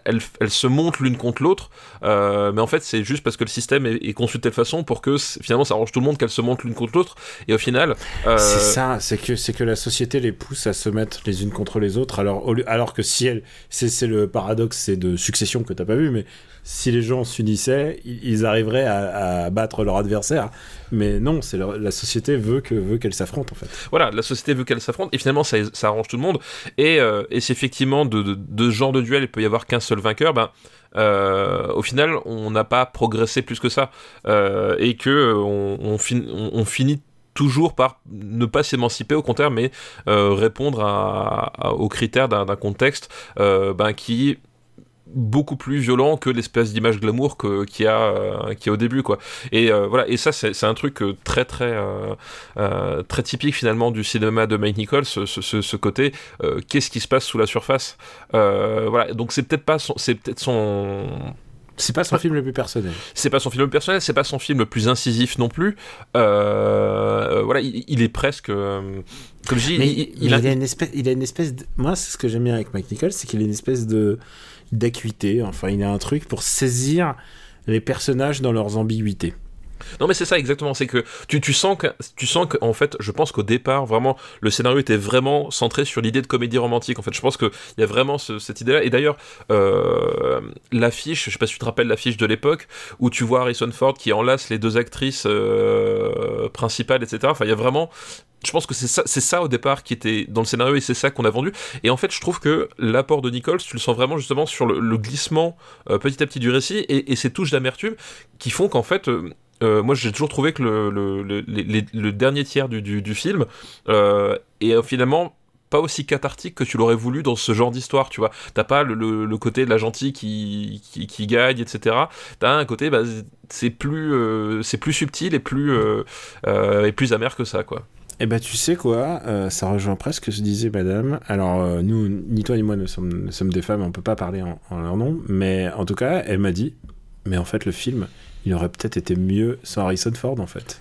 elles, elles se montent l'une contre l'autre euh, mais en fait, c'est juste parce que le système est, conçu de telle façon pour que finalement ça arrange tout le monde qu'elles se montent l'une contre l'autre. Et au final, euh, c'est ça, c'est que la société les pousse à se mettre les unes contre les autres. Alors, alors que si elles, c'est le paradoxe, c'est de succession que t'as pas vu, mais si les gens s'unissaient, ils arriveraient à, battre leur adversaire. Mais non, c'est la société veut que veut qu'elles s'affrontent en fait. Voilà, la société veut qu'elles s'affrontent et finalement ça, arrange tout le monde. Et, euh, c'est effectivement de, ce genre de duel, il peut y avoir qu'un seul vainqueur. Ben, euh, au final, on n'a pas progressé plus que ça. Euh, et que on, finit toujours par ne pas s'émanciper au contraire mais euh, répondre aux critères d'un contexte ben, qui beaucoup plus violent que l'espèce d'image glamour qu'il y a euh, qui a au début quoi et euh, voilà et ça c'est un truc euh, très très très typique finalement du cinéma de Mike Nichols ce, ce, côté qu'est-ce qui se passe sous la surface? Voilà donc c'est peut-être pas c'est peut-être son c'est pas son film le plus personnel. C'est pas son film le plus personnel, c'est pas son film le plus incisif non plus. voilà, il, est presque. comme je dis, il, a... une espèce, il a une espèce. De... Moi, c'est ce que j'aime bien avec Mike Nichols, c'est qu'il a une espèce de d'acuité. Enfin, il a un truc pour saisir les personnages dans leurs ambiguïtés. Non mais c'est ça exactement, c'est que tu, tu sens que tu sens que en fait, je pense qu'au départ vraiment le scénario était vraiment centré sur l'idée de comédie romantique. En fait, je pense que il y a vraiment ce- cette idée-là. Et d'ailleurs, euh, l'affiche, je sais pas si tu te rappelles l'affiche de l'époque où tu vois Harrison Ford qui enlace les deux actrices euh, principales, etc. Enfin, il y a vraiment je pense que c'est ça, ça au départ qui était dans le scénario et c'est ça qu'on a vendu. Et en fait, je trouve que l'apport de Nichols, tu le sens vraiment justement sur le, glissement euh, petit à petit du récit et, et ces touches d'amertume qui font qu'en fait, euh, euh, moi j'ai toujours trouvé que le, dernier tiers du, film euh, est finalement pas aussi cathartique que tu l'aurais voulu dans ce genre d'histoire, tu vois. T'as pas le, côté de la gentille qui, qui, gagne, etc. T'as un côté, bah, c'est plus, euh, c'est plus subtil et plus, amer que ça, quoi. Eh ben, tu sais quoi, ça rejoint presque ce que disait madame. Alors, nous, ni toi ni moi ne sommes, des femmes, on peut pas parler en leur nom, mais en tout cas, elle m'a dit, mais en fait, le film, il aurait peut-être été mieux sans Harrison Ford, en fait.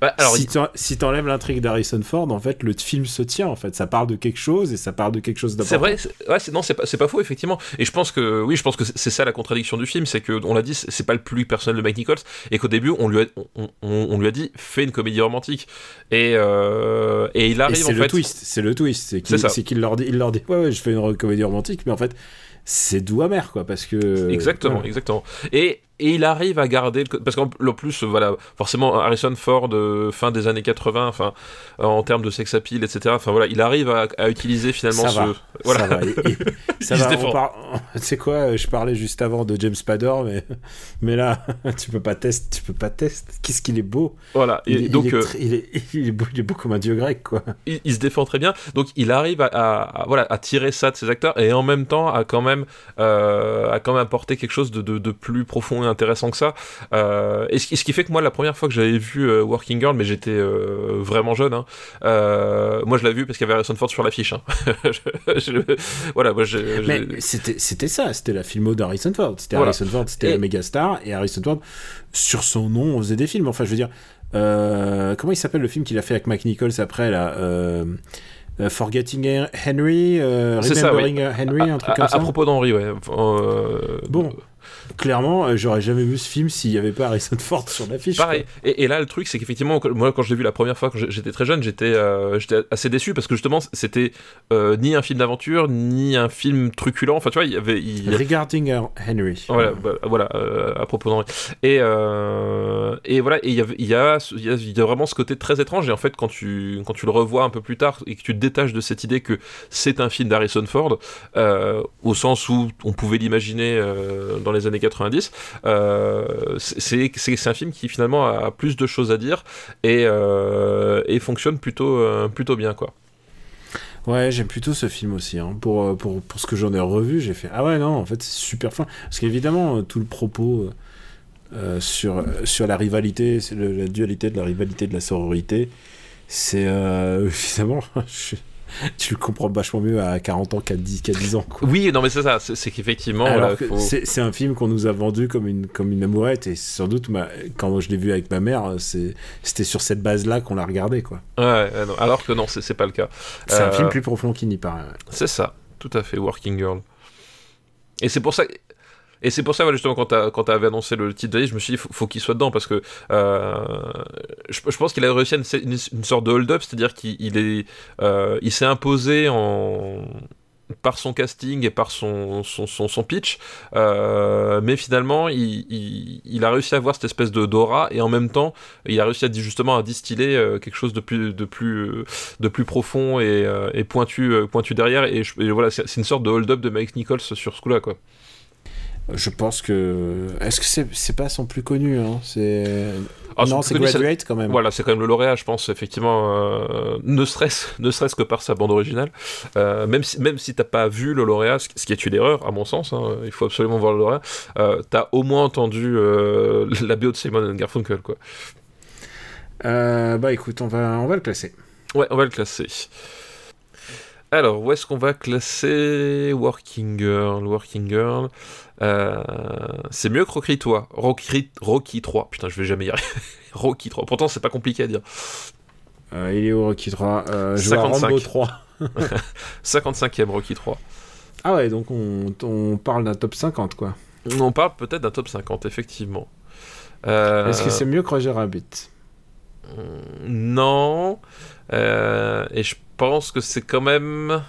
Bah, alors, si t'en- si t'enlèves l'intrigue d'Harrison Ford, en fait, le film se tient, en fait. Ça parle de quelque chose et ça parle de quelque chose d'important. C'est vrai, ouais, non, c'est pas, pas faux, effectivement. Et je pense que, oui, je pense que c'est ça la contradiction du film, c'est que, on l'a dit, c'est pas le plus personnel de Mike Nichols, et qu'au début, on lui, a, on, on- on lui a dit, fais une comédie romantique. Et, euh, et il Et arrive, c'est en le fait. twist, c'est le twist. C'est qu'il C'est ça. c'est qu'il leur dit, il leur dit, ouais, ouais, je fais une comédie romantique, mais en fait, c'est doux amer, quoi, parce que. Exactement, ouais. exactement. Et, et il arrive à garder, le parce qu'en en plus, euh, voilà, forcément, Harrison Ford, euh, fin des années 80, enfin, euh, en termes de sex appeal, etc., enfin voilà, il arrive à, à utiliser finalement Ça ce. va. Voilà. Ça va. *laughs* ça Il se va, on par- *laughs* sais quoi, je parlais juste avant de James Spader, mais, mais là, *laughs* tu peux pas tester, tu peux pas tester. Qu'est-ce qu'il est beau. Voilà. Et Il, est- donc, il, est euh, il, est, il, est beau, il est beau comme un dieu grec, quoi. il, il se défend très bien. Donc il arrive à, à- à- voilà, à tirer ça de ses acteurs et en même temps à quand même, euh, à quand même apporter quelque chose de, de- de plus profond intéressant que ça. Euh, et ce, qui- fait que moi, la première fois que j'avais vu euh, Working Girl, mais j'étais euh, vraiment jeune, hein, moi je l'ai vu parce qu'il y avait Harrison Ford sur l'affiche. hein. *laughs* Je- je- voilà, moi c'était ça, c'était la filmo d'Harrison Ford. C'était Voilà. Harrison Ford, c'était Et- la méga star, et Harrison Ford, sur son nom, on faisait des films. Enfin, je veux dire, comment il s'appelle le film qu'il a fait avec Mike Nichols après, là Forgetting Henry, euh, C'est ça, Remembering Henry, un à, truc à- comme ça. à propos d'Henri, ouais. Euh, Bon, clairement, euh, j'aurais jamais vu ce film s'il n'y avait pas Harrison Ford sur l'affiche. Pareil. Et, et là, le truc, c'est qu'effectivement, que- moi, quand je l'ai vu la première fois, quand j'étais très jeune, j'étais euh, j'étais assez déçu parce que justement, c'était euh, ni un film d'aventure, ni un film truculent. Enfin, tu vois, il y avait. il Regarding Henry. Voilà, bah, voilà euh, à propos d'Henri. Et, et voilà, et il y, a, il y, a, il y a vraiment ce côté très étrange. Et en fait, quand tu, quand tu le revois un peu plus tard et que tu te détaches de cette idée que c'est un film d'Harrison Ford, au sens où on pouvait l'imaginer dans les années 90, euh, c'est un film qui finalement a plus de choses à dire et, euh, et fonctionne plutôt, euh, plutôt bien, quoi. Ouais, j'aime plutôt ce film aussi. hein. Pour, pour, pour ce que j'en ai revu, j'ai fait Ah ouais, non, en fait, c'est super fin. Parce qu'évidemment, tout le propos sur, sur la rivalité, la dualité de la rivalité de la sororité, c'est *laughs* évidemment, *laughs* tu le comprends vachement mieux à 40 ans qu'à 10, qu'à 10 ans. Quoi. Oui, non, mais c'est ça, c'est qu'effectivement, faut- c'est un film qu'on nous a vendu comme une, comme une amourette, et sans doute, ma- quand je l'ai vu avec ma mère, euh, c'était sur cette base-là qu'on l'a regardé. quoi. Ouais, ouais, non, alors que non, c'est c'est pas le cas. C'est un Euh, film plus profond qu'il n'y paraît. ouais. C'est ça, tout à fait, Working Girl. Et c'est pour ça. Et c'est pour ça, justement, quand quand t'avais annoncé le titre de je me suis dit, faut, faut qu'il soit dedans, parce que euh, je, pense qu'il a réussi à une, sorte de hold-up, c'est-à-dire qu'il il est, euh, il s'est imposé en par son casting et par son, son, son, pitch, euh, mais finalement il, a réussi à avoir cette espèce de d'aura et en même temps il a réussi à justement à distiller quelque chose de plus de plus de plus profond et, pointu pointu derrière et, et voilà c'est une sorte de hold-up de Mike Nichols sur ce coup-là quoi. Je pense que. Est-ce que c'est c'est pas son plus connu hein C'est. Ah, non, c'est ça- Graduate quand même. Voilà, c'est quand même le lauréat, je pense, effectivement, euh, ne serait-ce ne serait-ce que par sa bande originale. Euh, même si, même si t'as pas vu le lauréat, ce qui est une erreur, à mon sens, hein, il faut absolument voir le lauréat, euh, t'as au moins entendu *laughs* la BO de Simon Garfunkel, quoi. Bah écoute, on va, on va le classer. Ouais, on va le classer. Alors, où est-ce qu'on va classer Working Girl Working Girl? Euh, c'est mieux que Rocky 3. Rocky, Rocky 3. Putain, je vais jamais y arriver. *laughs* Rocky 3. Pourtant, c'est pas compliqué à dire. Euh, il est au Rocky 3. Euh, je vois 55. Rambo 3. 55e *laughs* Rocky 3. Ah ouais, donc on, on parle d'un top 50 quoi. On parle peut-être d'un top 50, effectivement. Euh, Est-ce que c'est mieux que Roger Rabbit? Non. Et je pense que c'est quand même.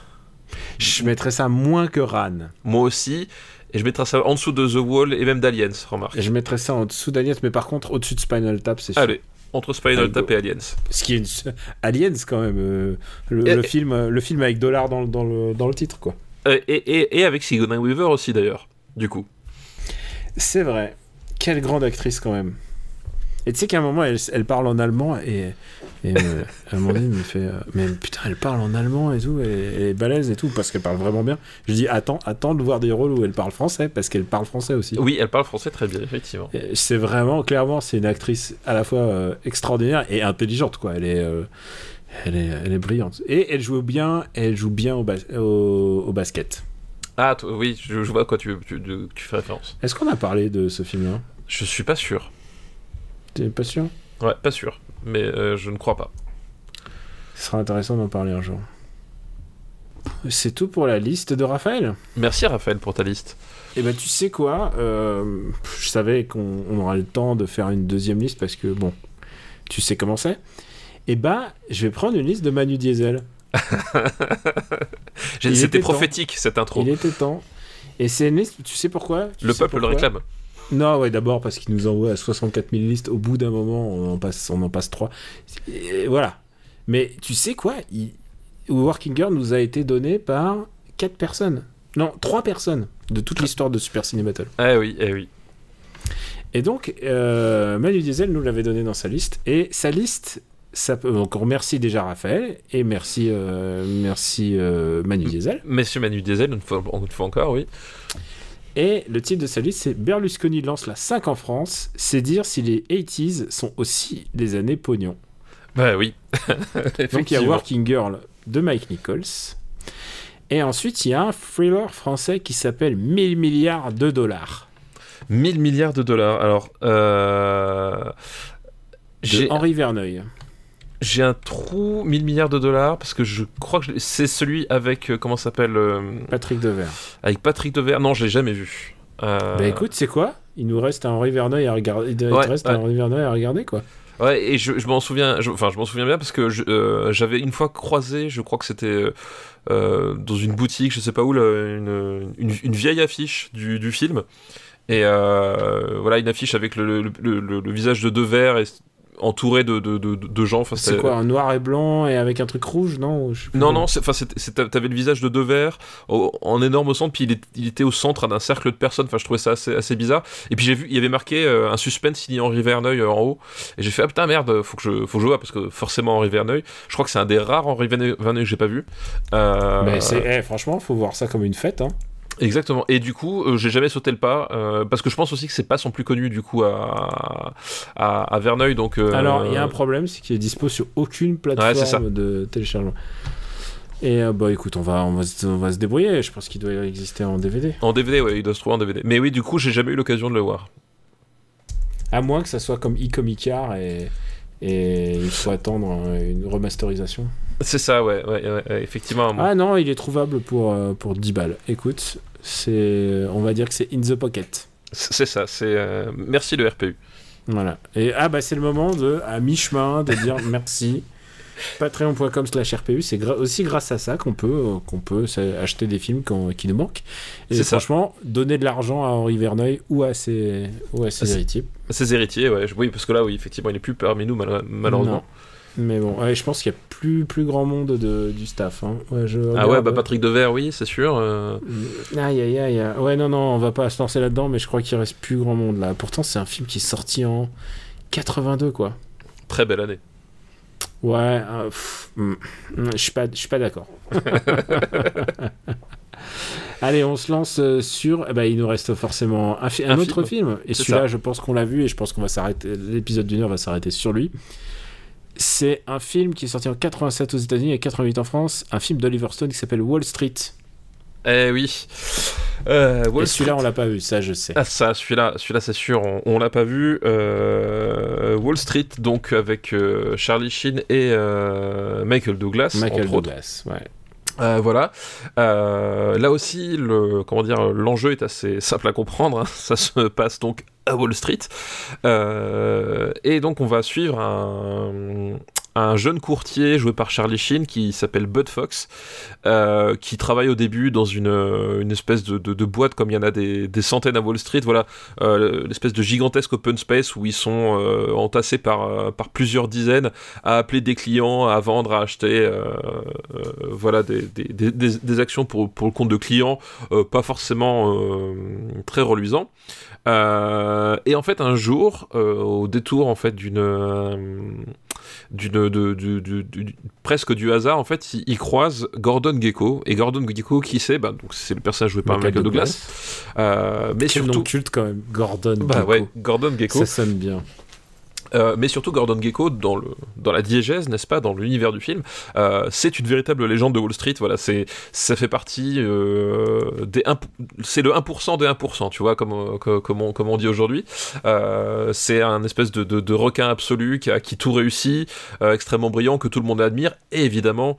Je mettrais ça moins que Ran. Moi aussi. Et je mettrais ça en dessous de The Wall et même d'Aliens, remarque. Et je mettrais ça en dessous d'Aliens, mais par contre au-dessus de Spinal Tap, c'est sûr. Allez, entre Spinal Tap et Aliens. Ce qui est une... *laughs* Aliens quand même, euh, le, Et- le film, euh, le film avec dollar dans, le- dans, le, dans le titre quoi. Euh, et, et, et avec Sigourney Weaver aussi, d'ailleurs, du coup. C'est vrai. Quelle grande actrice quand même. Et tu sais qu'à un moment, elle, elle parle en allemand et, et euh, à un moment donné, elle me fait euh, Mais putain, elle parle en allemand et tout, et elle est balèze et tout, parce qu'elle parle vraiment bien. Je dis Attends, attends de voir des rôles où elle parle français, parce qu'elle parle français aussi. Oui, elle parle français très bien, effectivement. C'est vraiment, clairement, c'est une actrice à la fois euh, extraordinaire et intelligente, quoi. Elle est, euh, elle est, elle est brillante. Et elle joue bien, elle joue bien au, bas- au, au basket. Ah, toi, oui, je, je vois à quoi tu- tu fais référence. Est-ce qu'on a parlé de ce film-là? Je suis pas sûr. T'es pas sûr? Ouais, pas sûr. Mais euh, je ne crois pas. Ce sera intéressant d'en parler un jour. C'est tout pour la liste de Raphaël. Merci Raphaël pour ta liste. Et ben tu sais quoi euh, Je savais qu'on on aurait le temps de faire une deuxième liste parce que bon, tu sais comment c'est. Et bah, je vais prendre une liste de Manu Diesel. *laughs* C'était prophétique cette intro. Il était temps. Et c'est une liste, tu sais pourquoi? Tu Le sais peuple le réclame. Non, ouais, d'abord parce qu'il nous envoie à 64 000 listes. Au bout d'un moment, on en passe, on en passe 3. voilà. Mais tu sais quoi? Il- Working Girl nous a été donné par 4 personnes. Non, 3 personnes de toute l'histoire de Super Ciné Battle. Eh oui, eh oui. Et donc, euh, Manu Diesel nous l'avait donné dans sa liste. Et sa liste, ça peut... donc on remercie déjà Raphaël et merci, euh, merci euh, Manu Diesel. Monsieur Manu Diesel, une fois, une fois encore, oui. Et le titre de sa liste, c'est Berlusconi lance la 5 en France. C'est dire si les 80s sont aussi les années pognon. Bah oui. *laughs* Donc il y a. Working Girl de Mike Nichols. Et ensuite, il y a un thriller français qui s'appelle 1000 milliards de dollars. 1000 milliards de dollars. Alors, euh... De Henri Verneuil. J'ai un trou 1000 milliards de dollars parce que je crois que c'est celui avec euh, comment s'appelle euh, Patrick Devers. avec Patrick Devers. Non, je l'ai jamais vu. Euh, Bah écoute, c'est quoi? Il nous reste un Henri Verneuil à regarder. Il Ouais, reste ouais. un Henri Verneuil à regarder, quoi. Ouais, et je, je m'en souviens, je- enfin je m'en souviens bien parce que euh, j'avais une fois croisé, je crois que c'était euh, dans une boutique, je sais pas où, une, une, une vieille affiche du, du film. Et voilà, une affiche avec le, le, le- le- le visage de Devers et entouré de, de, de, de gens. Enfin, C'est quoi, un noir et blanc et avec un truc rouge, non Je. Non, non, enfin, t'avais le visage de Devers au- en énorme centre, puis il, est- il était au centre d'un cercle de personnes. Enfin, je trouvais ça assez, assez bizarre. Et puis j'ai vu, il y avait marqué euh, un suspense signé Henri Verneuil euh, en haut. Et j'ai fait ah putain merde, faut que je, faut que je vois parce que forcément Henri Verneuil. Je crois que c'est un des rares Henri Verneuil, Verneuil que j'ai pas vu. Euh, Mais eh, franchement, faut voir ça comme une fête. Hein. Exactement. Et du coup, euh, j'ai jamais sauté le pas euh, parce que je pense aussi que c'est pas son plus connu du coup à à, à Verneuil. Donc euh, Alors, il y a un problème, c'est qu'il est dispo sur aucune plateforme Ouais, de téléchargement. Et euh, bah écoute, on va, on, va se, on va se débrouiller. Je pense qu'il doit exister en DVD. en DVD, ouais, il doit se trouver en DVD. Mais oui, du coup, j'ai jamais eu l'occasion de le voir. À moins que ça soit comme e-comicar et, et il faut attendre une remasterisation. C'est ça, ouais, ouais, ouais, effectivement. Ah non, il est trouvable pour, euh, pour 10 balles. Écoute, c'est, on va dire que c'est in the pocket. C'est ça. C'est euh, merci le RPU. Voilà. Et ah bah c'est le moment de, à mi-chemin, de dire *laughs* merci. Patreon.com slash RPU, c'est gra- aussi grâce à ça qu'on peut, euh, qu'on peut acheter des films qui nous manquent. Et ça. franchement, donner de l'argent à Henri Verneuil ou à ses, ou à ses héritiers. Ses héritiers, ouais. Oui, parce que là, oui, effectivement, il est plus parmi nous, mal- malheureusement. Mais bon, ouais, je pense qu'il y a plus, plus grand monde de, du staff. hein. Ouais, je Ah ouais, bah Patrick Devers, oui, c'est sûr. euh, Aïe aïe aïe. aïe. Ouais, non, non, on va pas se lancer là-dedans, mais je crois qu'il reste plus grand monde là. Pourtant, c'est un film qui est sorti en 82, quoi. Très belle année. Ouais, euh, hmm, hmm, je suis pas, pas d'accord. *laughs* Allez, on se lance euh, sur. eh ben, il nous reste forcément un, fi- un Un autre film. film. Et celui-là, je pense qu'on l'a vu et je pense qu'on va s'arrêter. L'épisode d'une heure va s'arrêter sur lui. C'est un film qui est sorti en 87 aux États-Unis et 88 en France. Un film d'Oliver Stone qui s'appelle Wall Street. Eh oui. Euh, et celui-là, Street. on l'a pas vu, ça je sais. Ah ça, celui-là, celui-là c'est sûr, on, on l'a pas vu. Euh, Wall Street, donc avec euh, Charlie Sheen et Michael Douglas, Michael autres. Douglas, ouais. Euh, voilà. Euh, là aussi, le comment dire, l'enjeu est assez simple à comprendre. hein. Ça se passe donc à Wall Street, Euh, et donc on va suivre un, un jeune courtier joué par Charlie Sheen qui s'appelle Bud Fox, euh, qui travaille au début dans une, une espèce de, de- boîte comme il y en a des, des centaines à Wall Street. Voilà, euh, l'espèce de gigantesque open space où ils sont euh, entassés par, euh, par plusieurs dizaines à appeler des clients, à vendre, à acheter, euh, euh, voilà, des, des, des- actions pour, pour le compte de clients, euh, pas forcément euh, très reluisants. Euh, et en fait, un jour, euh, au détour en fait d'une d'une de, du- du- du- presque du hasard, en fait, il, il croise Gordon Gecko. Et Gordon Gecko, qui c'est bah, donc c'est le personnage joué par Michael Michael Douglas. Euh, mais Quel nom surtout, culte quand même, Gordon. bah Gekko. ouais, Gordon Gecko. Ça sonne bien. Euh, mais surtout Gordon Gecko dans le dans la diégèse n'est-ce pas dans l'univers du film euh, c'est une véritable légende de Wall Street voilà c'est ça fait partie euh, des 1 c'est le 1% des 1% tu vois comme euh, co- comme on, comme on dit aujourd'hui. C'est un espèce de, de, requin absolu qui tout réussit extrêmement brillant que tout le monde admire et évidemment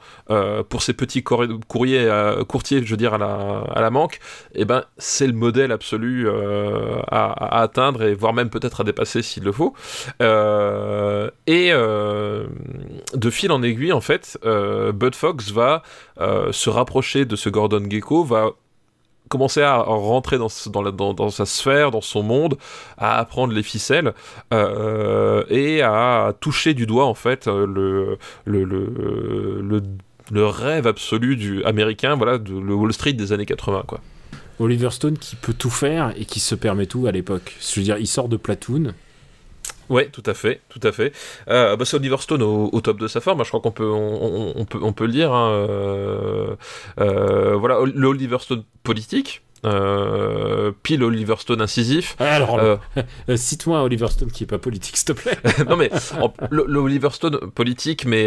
pour ces petits courri- courriers courtiers je veux dire à la à la manque et ben c'est le modèle absolu à, atteindre et voire même peut-être à dépasser s'il le faut et euh, de fil en aiguille, en fait, euh, Bud Fox va euh, se rapprocher de ce Gordon Gecko, va commencer à rentrer dans, sa sphère, dans son monde, à apprendre les ficelles euh, et à toucher du doigt en fait euh, le, rêve absolu du américain, voilà, le Wall Street des années 80 quoi. Oliver Stone qui peut tout faire et qui se permet tout à l'époque. Je veux dire, il sort de Platoon. Ouais, tout à fait, tout à fait. Euh, bah, c'est Oliver Stone au, au top de sa forme. Je crois qu'on peut, on, peut, on peut le dire. hein, euh, euh, voilà, le Oliver Stone politique, euh, puis le Oliver Stone incisif. Ah, Alors, Euh, *laughs* euh, cite-moi Oliver Stone qui est pas politique, s'il te plaît. *laughs* non mais en- le, le Oliver Stone politique, mais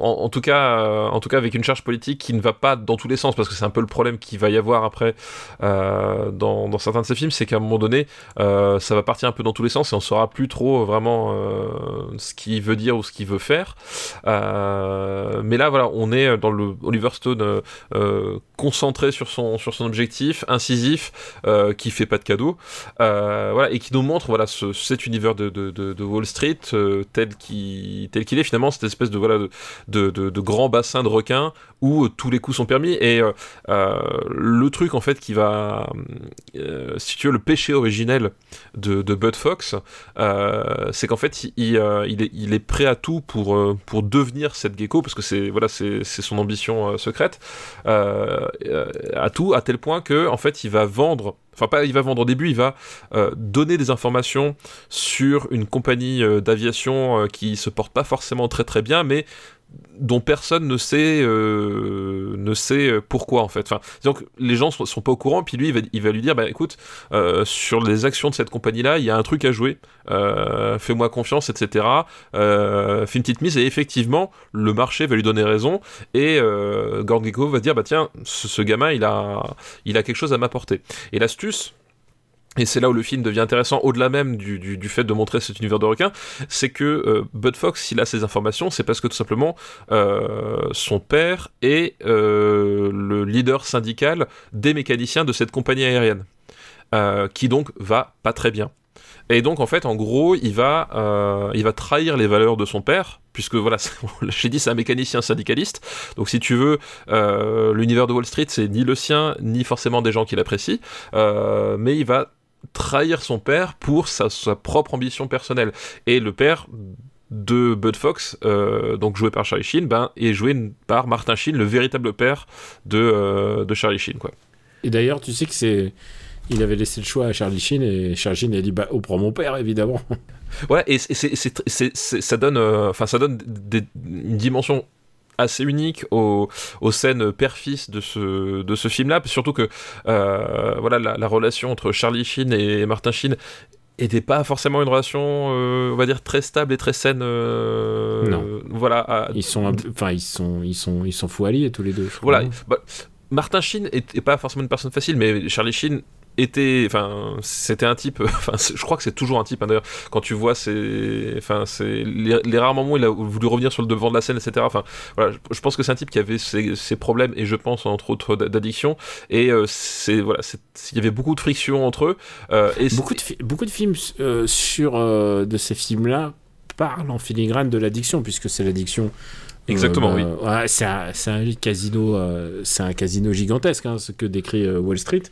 en, tout cas, euh, en tout cas avec une charge politique qui ne va pas dans tous les sens, parce que c'est un peu le problème qu'il va y avoir après euh, dans, certains de ces films, c'est qu'à un moment donné, euh, ça va partir un peu dans tous les sens et on saura plus trop vraiment ce qu'il veut dire ou ce qu'il veut faire. Mais là, voilà, on est dans le Oliver Stone concentré sur son sur son objectif, incisif, qui fait pas de cadeaux, voilà, et qui nous montre voilà ce, cet univers de, de, Wall Street tel qu'il tel qu'il est finalement cette espèce de voilà de, de, de, de grand bassin de requins où euh, tous les coups sont permis. Et euh, euh, le truc en fait qui va euh, si le péché originel de, Bud Fox c'est qu'en fait il, il, est, prêt à tout pour, pour devenir cette gecko parce que c'est voilà c'est son ambition secrète à tout à tel point que en fait il va vendre enfin pas il va vendre au début il va donner des informations sur une compagnie d'aviation euh, qui se porte pas forcément très très bien mais dont personne ne sait euh, ne sait euh, pourquoi en fait. Que les gens sont, sont pas au courant puis lui il va, lui dire bah écoute euh, sur les actions de cette compagnie là il y a un truc à jouer. Fais-moi confiance etc fais une petite mise et effectivement le marché va lui donner raison et euh, va dire bah tiens ce, ce gamin il a il a quelque chose à m'apporter. Et l'astuce et c'est là où le film devient intéressant, au-delà même du, fait de montrer cet univers de requin, c'est que euh, Bud Fox, s'il a ces informations, c'est parce que tout simplement euh, son père est euh, le leader syndical des mécaniciens de cette compagnie aérienne, qui donc va pas très bien. Et donc en fait, en gros, il va, il va trahir les valeurs de son père, puisque voilà, *laughs* j'ai dit c'est un mécanicien syndicaliste. Donc si tu veux, l'univers de Wall Street, c'est ni le sien, ni forcément des gens qu'il apprécie, mais il va trahir son père pour sa, sa, propre ambition personnelle. Et le père de Bud Fox, euh, donc joué par Charlie Sheen, ben, est joué par Martin Sheen, le véritable père de, euh, de Charlie Sheen. Quoi. Et d'ailleurs, tu sais que c'est... Il avait laissé le choix à Charlie Sheen et Charlie Sheen a dit bah, on prend mon père, évidemment. Ouais, et c'est, ça donne, enfin, ça donne des, une dimension assez unique aux, aux scènes père-fils de ce, de ce film-là, surtout que euh, voilà, la, la, relation entre Charlie Sheen et Martin Sheen était pas forcément une relation, euh, on va dire, très stable et très saine. Euh, non. Voilà. À... Ils sont, enfin, ils sont, ils sont, ils sont fous alliés tous les deux. Voilà. Bah, Martin Sheen est, est, pas forcément une personne facile, mais Charlie Sheen était, enfin, c'était un type, *laughs* enfin, je crois que c'est toujours un type, hein, d'ailleurs, quand tu vois c'est, enfin, c'est les, rares moments où il a voulu revenir sur le devant de la scène, etc. Enfin, voilà, je, pense que c'est un type qui avait ses, problèmes et je pense entre autres d'addiction et euh, c'est voilà, il y avait beaucoup de friction entre eux. Euh, et beaucoup de beaucoup de films euh, sur de ces films-là parlent en filigrane de l'addiction puisque c'est l'addiction. Exactement, oui. Ouais, c'est un, un, casino, c'est un casino gigantesque, hein, ce que décrit Wall Street.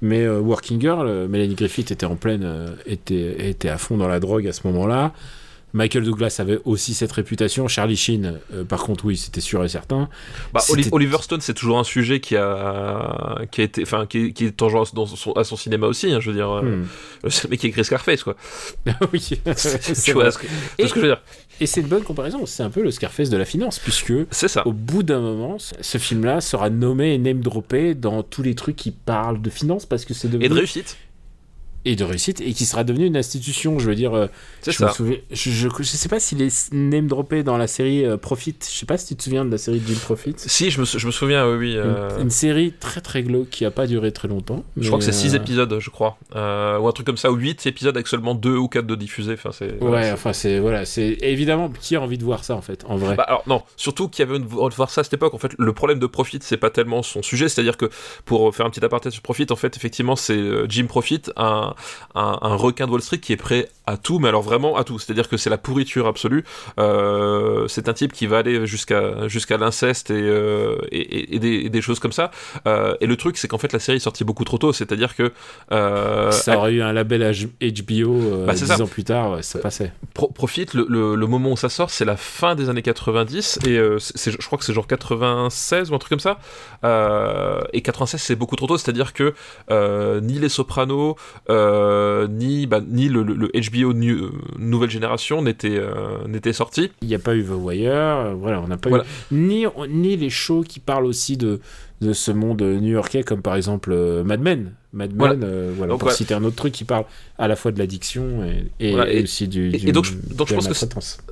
Mais euh, Working Girl, euh, Melanie Griffith était en pleine, euh, était, était à fond dans la drogue à ce moment-là. Michael Douglas avait aussi cette réputation. Charlie Sheen, euh, par contre, oui, c'était sûr et certain. Bah, Oliver Stone, c'est toujours un sujet qui a, qui a été, enfin, qui, qui, est tendance dans son, à son cinéma aussi. Hein, je veux dire, hmm. *laughs* c'est le mec qui écrit Scarface, quoi. *laughs* oui, *laughs* tu vois ce que, et, ce que je veux dire. Et c'est une bonne comparaison. C'est un peu le Scarface de la finance, puisque c'est ça. Au bout d'un moment, ce film-là sera nommé et name droppé dans tous les trucs qui parlent de finance, parce que c'est devenu et de réussite et de réussite et qui sera devenu une institution. Je veux dire, euh, c'est ça. je, je, sais pas s'il est name droppé dans la série euh, Profit. Je sais pas si tu te souviens de la série Jim Profit. Si, je me, je me souviens, oui. oui euh. une, série très très glauque qui a pas duré très longtemps. Je crois que c'est 6 épisodes, je crois. ou un truc comme ça, ou 8 épisodes avec seulement 2 ou 4 de diffusés. Enfin, c'est, ouais, enfin, c'est. Voilà, c'est évidemment qui a envie de voir ça en fait, en vrai? Bah, alors, non, surtout qui avait envie de voir ça à cette époque. En fait, le problème de Profit, c'est pas tellement son sujet. C'est-à-dire que pour faire un petit aparté sur Profit, en fait, effectivement, c'est Jim Profit, un, un, un requin de Wall Street qui est prêt à tout, mais alors vraiment à tout. C'est-à-dire que c'est la pourriture absolue. Euh, c'est un type qui va aller jusqu'à jusqu'à l'inceste et, euh, et, des, choses comme ça. Euh, et le truc, c'est qu'en fait, la série est sortie beaucoup trop tôt. C'est-à-dire que ça aurait eu un label HBO bah, 10 ans plus tard, ça passait. profite, le, le, moment où ça sort, c'est la fin des années 90 et je crois que c'est genre 96 ou un truc comme ça. et 96, c'est beaucoup trop tôt. C'est-à-dire que ni les Sopranos, ni bah, ni le, HBO euh, nouvelle génération n'était euh, n'était sorti. Il n'y a pas eu The Wire, euh, voilà, on n'a pas eu ni ni les shows qui parlent aussi de de ce monde new-yorkais comme par exemple Mad Men. Mad Men, voilà, pour citer un autre truc qui parle à la fois de l'addiction et, et, aussi du, et, donc, donc je pense que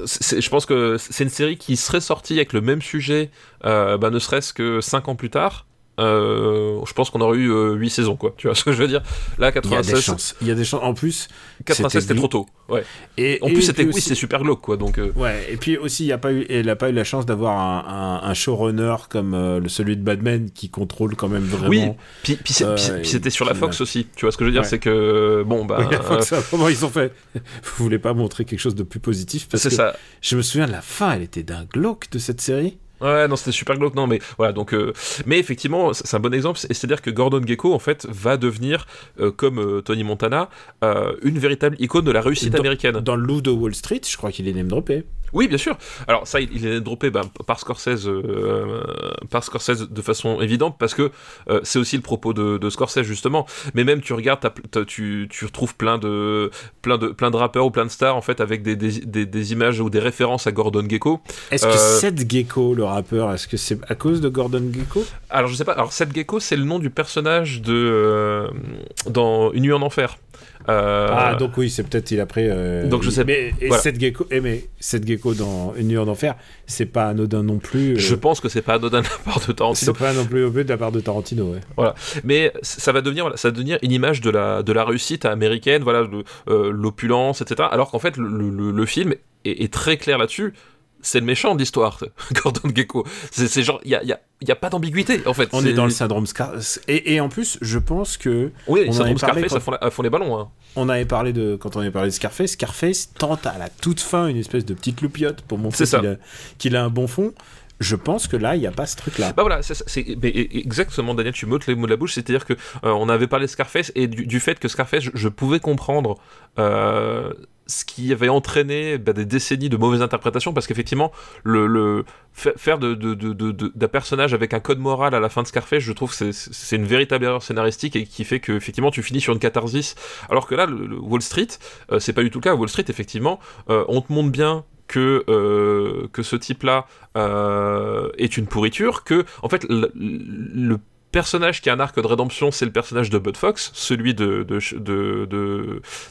c'est, je pense que c'est une série qui serait sortie avec le même sujet, bah, ne serait-ce que 5 ans plus tard. Euh, je pense qu'on aurait eu 8 euh, saisons, quoi. Tu vois ce que je veux dire? Là, 96. Il y a des chances. Il y a des chances. En plus, 96, c'était trop tôt. Ouais. Et en plus, c'était oui, c'est super glauque, quoi. Donc. Euh. Ouais. Et puis aussi, il a pas eu, elle a pas eu la chance d'avoir un, un, showrunner comme le celui de Batman qui contrôle quand même vraiment. Oui. Puis, puis, c'était sur la Fox aussi. Tu vois ce que je veux dire? C'est que bon bah. Oui, Fox, comment ils ont fait *laughs* Vous voulez pas montrer quelque chose de plus positif? Parce que ça. Je me souviens de la fin. Elle était d'un glauque de cette série. Ouais, non, c'était super glauque, non, mais voilà, donc, euh, mais effectivement, c'est un bon exemple, c'est-à-dire que Gordon Gecko, en fait, va devenir, euh, comme euh, Tony Montana, une véritable icône de la réussite américaine. Dans le loup de Wall Street, je crois qu'il est name droppé. Oui, bien sûr. Alors ça, il, est droppé bah, par Scorsese, par Scorsese de façon évidente, parce que c'est aussi le propos de, Scorsese justement. Mais même tu regardes, tu, tu, retrouves plein de, plein de, plein de rappeurs ou plein de stars en fait avec des, des, des, images ou des références à Gordon Gecko. Est-ce que Seth Gecko, le rappeur, est-ce que c'est à cause de Gordon Gecko Alors je sais pas. Alors Seth Gecko, c'est le nom du personnage de euh, dans Une nuit en enfer. Euh, ah donc oui, c'est peut-être il a pris. Euh, donc je sais. Mais et Seth Gecko, eh, mais Seth Gecko dans Une nuit en enfer, c'est pas anodin non plus. Je pense que c'est pas anodin de la part de Tarantino. C'est pas non plus au but de la part de Tarantino, ouais. Voilà. Mais ça va devenir, voilà, ça va devenir une image de la de la réussite américaine, voilà, l'opulence, etc. Alors qu'en fait, le, le, film est, est très clair là-dessus c'est le méchant de l'histoire, *laughs* Gordon Gecko. C'est genre, il y a, y, a, y a, pas d'ambiguïté en fait. On est, dans le syndrome Scarface. Et, et, en plus, je pense que. Oui, le syndrome Scarface, font, les ballons. Hein. On avait parlé de. Quand on avait parlé de Scarface, Scarface tente à la toute fin une espèce de petite loupiote pour montrer qu'il a, a, un bon fond je pense que là, il n'y a pas ce truc-là. Bah voilà, c'est exactement, Daniel, tu m'ôtes les mots de la bouche, c'est-à-dire que euh, on avait parlé de Scarface et du, fait que Scarface, je, pouvais comprendre euh, ce qui avait entraîné bah, des décennies de mauvaises interprétations, parce qu'effectivement, le, faire de, d'un personnage avec un code moral à la fin de Scarface, je trouve que c'est, une véritable erreur scénaristique et qui fait que effectivement tu finis sur une catharsis. Alors que là, le, Wall Street, euh, c'est pas du tout le cas. Wall Street, effectivement, euh, on te montre bien que, euh, que ce type-là est une pourriture, que en fait le, le personnage qui a un arc de rédemption, c'est le personnage de Bud Fox, celui de, de,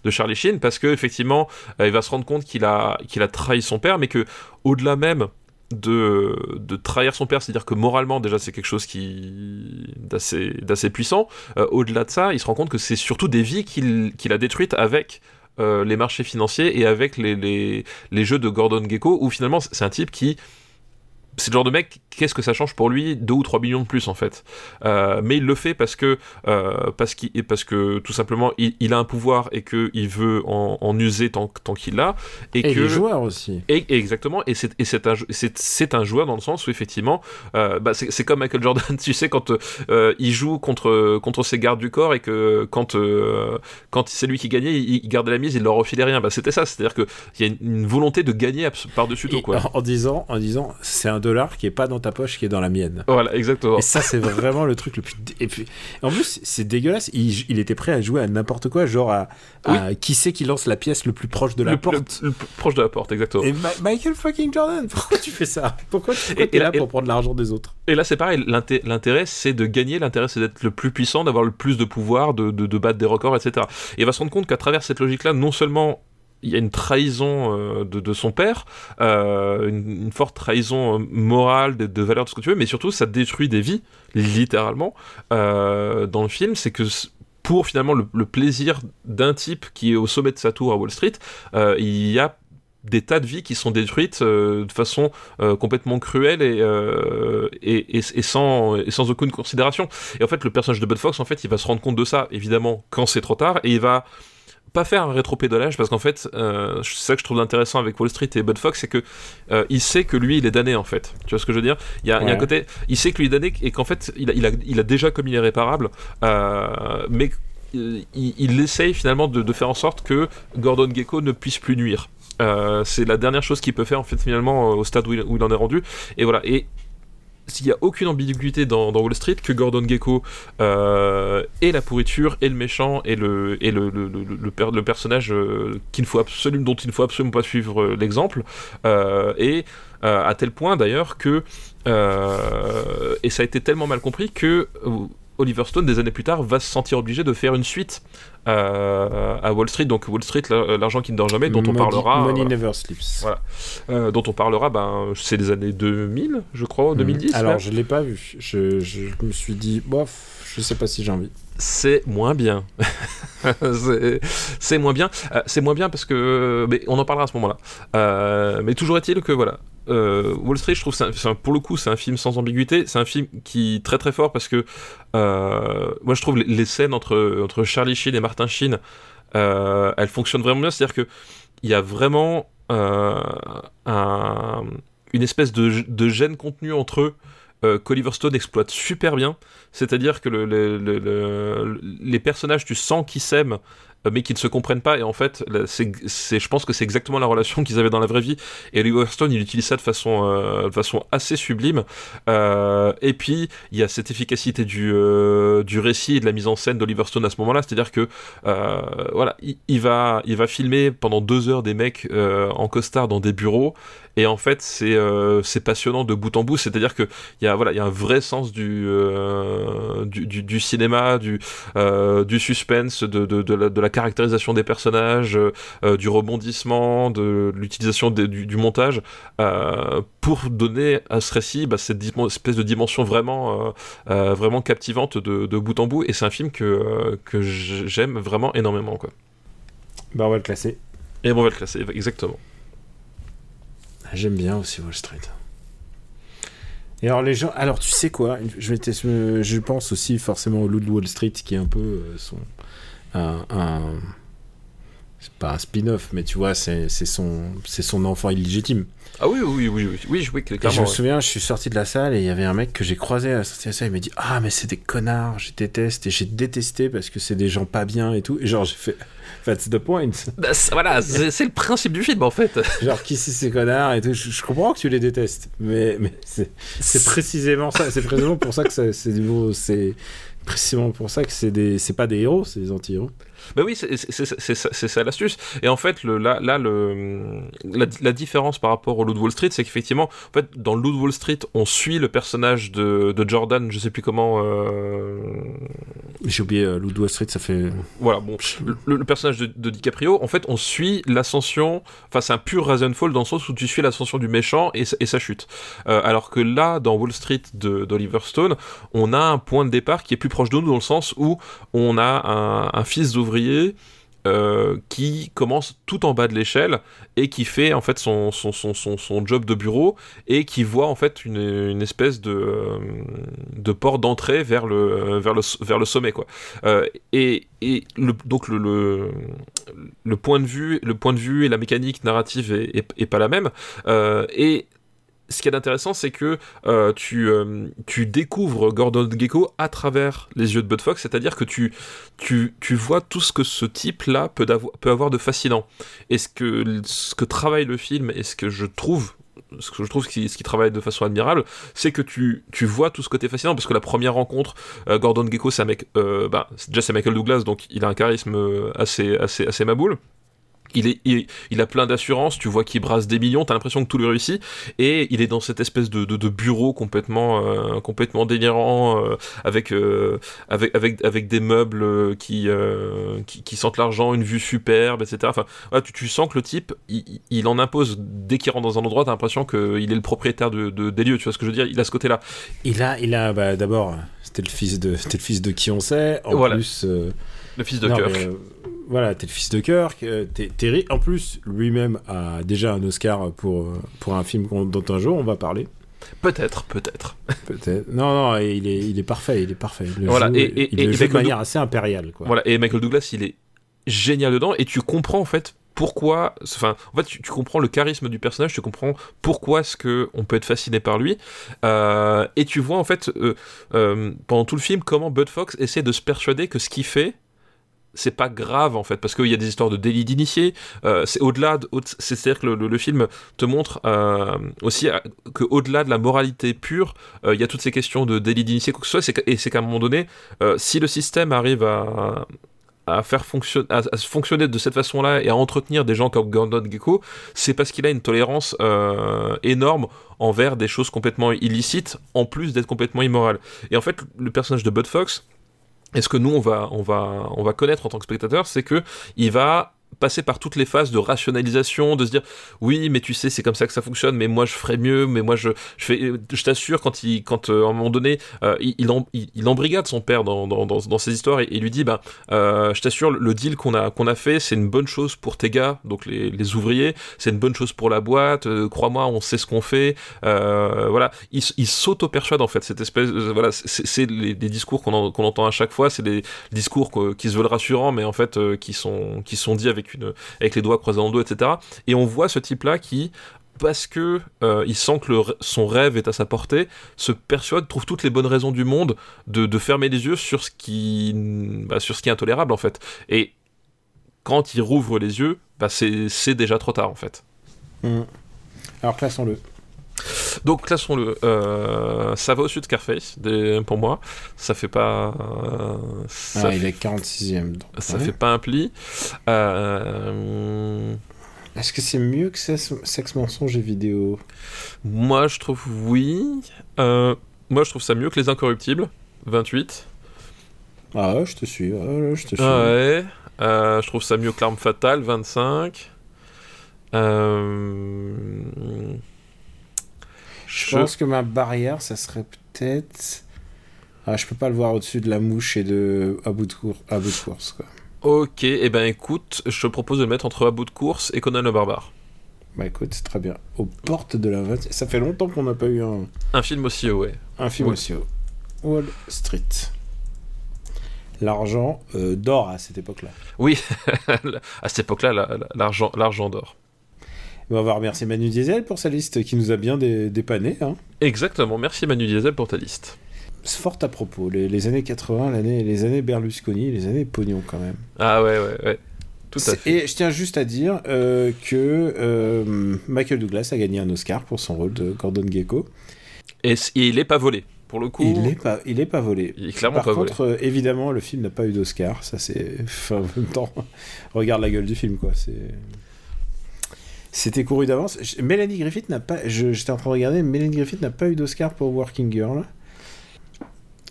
de, Charlie Sheen, parce que effectivement, euh, il va se rendre compte qu'il a, qu'il a trahi son père, mais que au-delà même de, de trahir son père, c'est-à-dire que moralement déjà c'est quelque chose qui d'assez d'assez puissant. Euh, au-delà de ça, il se rend compte que c'est surtout des vies qu'il qu'il a détruites avec euh, les marchés financiers et avec les, les, les jeux de Gordon Gecko, où finalement c'est un type qui c'est le genre de mec, qu'est-ce que ça change pour lui 2 ou 3 millions de plus en fait. Euh, mais il le fait parce que, euh, parce, qu'il, parce que tout simplement il, a un pouvoir et qu'il veut en, en, user tant, tant qu'il l'a. Et, et que, joueur aussi. Et, exactement, et, c'est, et c'est, un, un joueur dans le sens où effectivement, euh, bah c'est, c'est comme Michael Jordan, *laughs* tu sais, quand il joue contre, contre ses gardes du corps et que quand, quand c'est lui qui gagnait, il, il, gardait la mise, il leur refilait rien. Bah, c'était ça, c'est-à-dire qu'il y a une, une volonté de gagner par-dessus tout. Quoi. En, en, disant, en disant c'est un dollar qui est pas dans ta poche, qui est dans la mienne. Voilà, exactement. Et ça, c'est vraiment le truc le plus. Et puis, en plus, c'est dégueulasse. Il, il, était prêt à jouer à n'importe quoi, genre à, à oui. qui c'est qui lance la pièce le plus proche de la le, porte. Le, le, plus proche de la porte, exactement. Et Ma Michael fucking Jordan, *laughs* pourquoi tu fais ça? Pourquoi tu es là pour prendre l'argent des autres? Et là, c'est pareil. L'intérêt, c'est de gagner. L'intérêt, c'est d'être le plus puissant, d'avoir le plus de pouvoir, de, de, de battre des records, etc. Et il va se rendre compte qu'à travers cette logique-là, non seulement il y a une trahison euh, de, son père, euh, une, forte trahison morale, de, de valeurs, ce que tu veux, mais surtout ça détruit des vies, littéralement, euh, dans le film. C'est que pour finalement le, plaisir d'un type qui est au sommet de sa tour à Wall Street, euh, il y a des tas de vies qui sont détruites euh, de façon euh, complètement cruelle euh, et, sans, et sans aucune considération. Et en fait, le personnage de Bud Fox, en fait, il va se rendre compte de ça, évidemment, quand c'est trop tard, et il va pas faire un rétropédalage parce qu'en fait, euh, c'est ça que je trouve intéressant avec Wall Street et Bud Fox, c'est que euh, il sait que lui, il est damné en fait. Tu vois ce que je veux dire? Il y, a, ouais. il y a un côté, il sait que lui est damné et qu'en fait, il a, il a, il a déjà commis l'irréparable, euh, mais il, il, essaye finalement de, de, faire en sorte que Gordon Gecko ne puisse plus nuire. Euh, c'est la dernière chose qu'il peut faire en fait finalement au stade où il, où il en est rendu. Et voilà. Et s'il n'y a aucune ambiguïté dans, Wall Street que Gordon Gecko euh, est la pourriture et le méchant et le, et le, personnage euh, faut absolument, dont il ne faut absolument pas suivre euh, l'exemple et à tel point d'ailleurs que et ça a été tellement mal compris que Oliver Stone, des années plus tard, va se sentir obligé de faire une suite euh, à Wall Street, donc Wall Street, l'argent qui ne dort jamais, dont on money, parlera. Money voilà. never sleeps. Voilà. Euh, dont on parlera, ben, c'est des années 2000, je crois, mmh. 2010. Alors, même. je ne l'ai pas vu. Je, je, me suis dit, bof, je sais pas si j'ai envie. C'est moins bien. *laughs* c'est moins bien. Euh, c'est moins bien parce que. Mais on en parlera à ce moment-là. Euh, mais toujours est-il que, voilà, euh, Wall Street, je trouve, c'est pour le coup, c'est un film sans ambiguïté. C'est un film qui est très très fort parce que moi, je trouve les, les, scènes entre, entre Charlie Sheen et Martin Sheen, elles fonctionnent vraiment bien. C'est-à-dire que il y a vraiment un, une espèce de, de gêne contenu entre eux euh, qu'Oliver Stone exploite super bien. C'est-à-dire que le, le, le, les personnages, tu sens qu'ils s'aiment, mais qui ne se comprennent pas. Et en fait, c'est, je pense que c'est exactement la relation *laughs* qu'ils avaient dans la vraie vie. Et Oliver Stone, il utilise ça de façon, euh, de façon assez sublime. Euh, et puis, il y a cette efficacité du, euh, récit et de la mise en scène d'Oliver Stone à ce moment-là. C'est-à-dire que, euh, voilà, il, il, va, il va filmer pendant deux heures des mecs euh, en costard dans des bureaux. Et en fait, c'est, c'est passionnant de bout en bout. C'est-à-dire qu'il y a, voilà, il y a un vrai sens du, du, du, du, cinéma, du, du suspense, de, de, de, la, de la caractérisation des personnages, euh, du rebondissement, de l'utilisation du, montage, euh, pour donner à ce récit bah, cette espèce de dimension vraiment, euh, vraiment captivante de, de, bout en bout. Et c'est un film que, que j'aime vraiment énormément. Quoi. Bah on va le classer. Et bon, on va le classer, exactement. J'aime bien aussi Wall Street. Et alors les gens, alors tu sais quoi, je, pense aussi forcément au Loup de Wall Street qui est un peu son, un, un c'est pas un spin-off, mais tu vois, c'est son, son enfant illégitime. Ah oui, oui, oui, oui, oui, oui clairement. Et je me souviens, je suis sorti de la salle et il y avait un mec que j'ai croisé à la sortie de la salle, il m'a dit Ah, mais c'est des connards, je déteste, et j'ai détesté parce que c'est des gens pas bien et tout. Et genre, j'ai fait *laughs* That's the point. Bah, voilà, c'est le principe du film en fait. *laughs* genre, qui c'est ces connards et tout. Je, je, comprends que tu les détestes, mais, mais c'est précisément ça. C'est précisément pour ça que c'est précisément pour ça que c'est des c'est pas des héros, c'est des anti-héros. Ben oui, c'est ça l'astuce. Et en fait, le, là, là le, la, la, différence par rapport au de Wall Street, c'est qu'effectivement, en fait, dans de Wall Street, on suit le personnage de, de Jordan, je sais plus comment. Euh... J'ai oublié euh, de Wall Street, ça fait. Voilà, bon, le, le personnage de, de DiCaprio, en fait, on suit l'ascension. Enfin, c'est un pur rise and fall dans le sens où tu suis l'ascension du méchant et, et sa chute. Euh, alors que là, dans Wall Street d'Oliver Stone, on a un point de départ qui est plus proche de nous dans le sens où on a un, un fils d'ouvrier. Euh, qui commence tout en bas de l'échelle et qui fait en fait son, son, son, son, job de bureau et qui voit en fait une, une espèce de, euh, de porte d'entrée vers le, vers, le, vers le sommet quoi. Euh, et, et le, donc le, le, le point de vue le point de vue et la mécanique narrative est, pas la même Euh, et ce qui est intéressant, c'est que euh, tu, euh, tu découvres Gordon Gecko à travers les yeux de Bud Fox, c'est-à-dire que tu, tu, tu vois tout ce que ce type-là peut, peut avoir de fascinant. Et ce que, ce que travaille le film, et ce que je trouve ce que je trouve qui, ce qui travaille de façon admirable, c'est que tu, tu vois tout ce côté fascinant, parce que la première rencontre, euh, Gordon Gecko, c'est un mec, euh, bah, déjà c'est Michael Douglas, donc il a un charisme assez, assez, assez maboule. Il, est, il, il a plein d'assurance, tu vois qu'il brasse des millions, t'as l'impression que tout lui réussit, et il est dans cette espèce de, de, de bureau complètement, euh, complètement délirant, euh, avec, euh, avec, avec, avec des meubles qui, qui, qui sentent l'argent, une vue superbe, etc. Enfin, tu, tu sens que le type, il, il en impose dès qu'il rentre dans un endroit, t'as l'impression qu'il est le propriétaire de, de- des lieux, tu vois ce que je veux dire? Il a ce côté-là. Il a, il a bah, d'abord, c'était le fils de, le fils de qui on sait. En Voilà. plus, Le fils de non, Kirk. mais, voilà, t'es le fils de Kirk. euh, t'es- Terry, en plus, lui-même a déjà un Oscar pour euh, pour un film dont un jour on va parler. Peut-être, peut-être. Peut-être. Non, non, il est, il est parfait, il est parfait. Il Voilà, joue, et- et- il et le joue avec de manière assez impériale, quoi. Voilà, et Michael Douglas, il est génial dedans, et tu comprends en fait pourquoi, enfin, en fait, tu, tu comprends le charisme du personnage, tu comprends pourquoi est-ce que on peut être fasciné par lui, euh, et tu vois en fait euh, euh, pendant tout le film comment Bud Fox essaie de se persuader que ce qu'il fait c'est pas grave en fait parce qu'il y a des histoires de délit d'initié euh, c'est au-delà de, au- c'est-à-dire que le, film te montre euh, aussi euh, que au-delà de la moralité pure euh, il y a toutes ces questions de délit d'initié quoi que ce soit c'est et c'est qu'à un moment donné si le système arrive à à faire fonctionner, à, à fonctionner de cette façon-là et à entretenir des gens comme Gordon Gecko, c'est parce qu'il a une tolérance énorme envers des choses complètement illicites, en plus d'être complètement immoral. Et en fait, le personnage de Bud Fox, et ce que nous on va, on va, on va connaître en tant que spectateur, c'est que il va passer par toutes les phases de rationalisation, de se dire oui mais tu sais c'est comme ça que ça fonctionne, mais moi je ferais mieux, mais moi je, je fais, je t'assure quand il, quand euh, à un moment donné euh, il, il, il- embrigade son père dans, dans, dans, dans ses histoires et, lui dit euh, je t'assure le deal qu'on a qu'on a fait c'est une bonne chose pour tes gars donc les, les ouvriers, c'est une bonne chose pour la boîte, crois-moi on sait ce qu'on fait, voilà. Il, il s'auto-persuade en fait cette espèce voilà c'est les, discours qu'on en- entend à chaque fois c'est des discours qui se veulent rassurants mais en fait qui sont qui sont dits avec une avec les doigts croisés le dos etc et on voit ce type là qui parce que euh, il sent que son rêve est à sa portée, se persuade, trouve toutes les bonnes raisons du monde de, fermer les yeux sur ce qui bah, sur ce qui est intolérable en fait. Et quand il rouvre les yeux, bah, c'est déjà trop tard en fait. Mm. Alors classons-le. Donc classons-le. Euh, ça va au-dessus de Scarface des- pour moi. Ça fait pas. euh, ça Ah, il est 46ème. donc, ça ouais. fait pas un pli. Euh, Est-ce que c'est mieux que Sex, Sex Mensonge et Vidéo? Moi, je trouve oui. Moi, je trouve ça mieux que les Incorruptibles. 28. Ah ouais, je te suis. ouais, je te suis. Ah ouais. Je trouve ça mieux que l'arme fatale, 25. Euh... Je pense que ma barrière, ça serait peut-être. Ah, je peux pas le voir au-dessus de la mouche et de à bout de, cour... à bout de course. Quoi. Ok, et ben écoute, je te propose de le mettre entre À bout de course et Conan le barbare. Bah écoute, c'est très bien. Aux portes de la 20 Ça fait longtemps qu'on n'a pas eu un, Un film aussi, ouais. un film aussi haut. Wall Street. L'argent euh, d'or à cette époque-là. Oui, *laughs* à cette époque-là, la- la- l'argent, l'argent d'or. On va remercier Manu Diesel pour sa liste qui nous a bien dé- dépanné. Hein. Exactement, merci Manu Diesel pour ta liste. C'est fort à propos. Les, les années 80, l'année, les années Berlusconi, les années Pognon quand même. Ah ouais, ouais, ouais. Tout à fait. Et je tiens juste à dire euh, que euh, Michael Douglas a gagné un Oscar pour son rôle de Gordon Gecko. Et, il est pas volé, pour le coup. Il n'est pas, il est pas volé. Il est clairement Par pas contre, euh, évidemment, le film n'a pas eu d'Oscar. Ça, c'est. *laughs* Enfin, en même temps, regarde la gueule du film, quoi. C'est. C'était couru d'avance. Mélanie Griffith n'a pas. J'étais en train de regarder. Mélanie Griffith n'a pas eu d'Oscar pour Working Girl.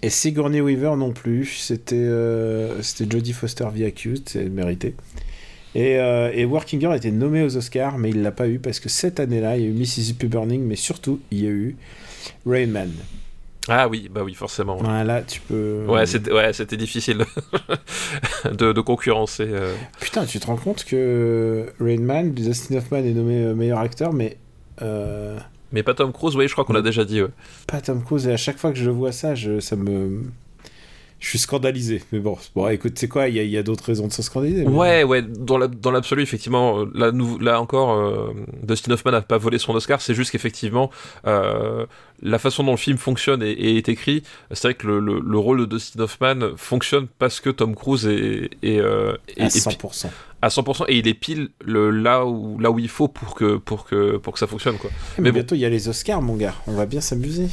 Et Sigourney Weaver non plus. C'était euh, Jodie Foster via Accused, c'est mérité. Et, euh, Working Girl a été nommé aux Oscars, mais il l'a pas eu parce que cette année-là, il y a eu Mississippi Burning, mais surtout, il y a eu Rain Man. Ah oui, bah oui, forcément. Voilà, tu peux. Ouais, c'était ouais, c'était difficile *laughs* de, de concurrencer. euh. Putain, tu te rends compte que Rain Man, Dustin Hoffman est nommé euh, meilleur acteur, mais euh, Mais pas Tom Cruise, oui, je crois qu'on l'a déjà dit. ouais. pas Tom Cruise. Et à chaque fois que je vois ça, je, ça me. Je suis scandalisé. Mais bon, bon écoute, c'est quoi Il y a, il y a d'autres raisons de se scandaliser. mais- Ouais, ouais, dans la- dans l'absolu, effectivement, là, nous, là encore, euh, Dustin Hoffman n'a pas volé son Oscar, c'est juste qu'effectivement, la façon dont le film fonctionne et, et est écrit, c'est vrai que le, le- le rôle de Dustin Hoffman fonctionne parce que Tom Cruise est, est, euh, est- À est pi- 100%. à 100% et il est pile le, là, où, là où il faut pour que, pour que, pour que ça fonctionne, quoi. Mais, Mais bon. bientôt, il y a les Oscars, mon gars. On va bien s'amuser.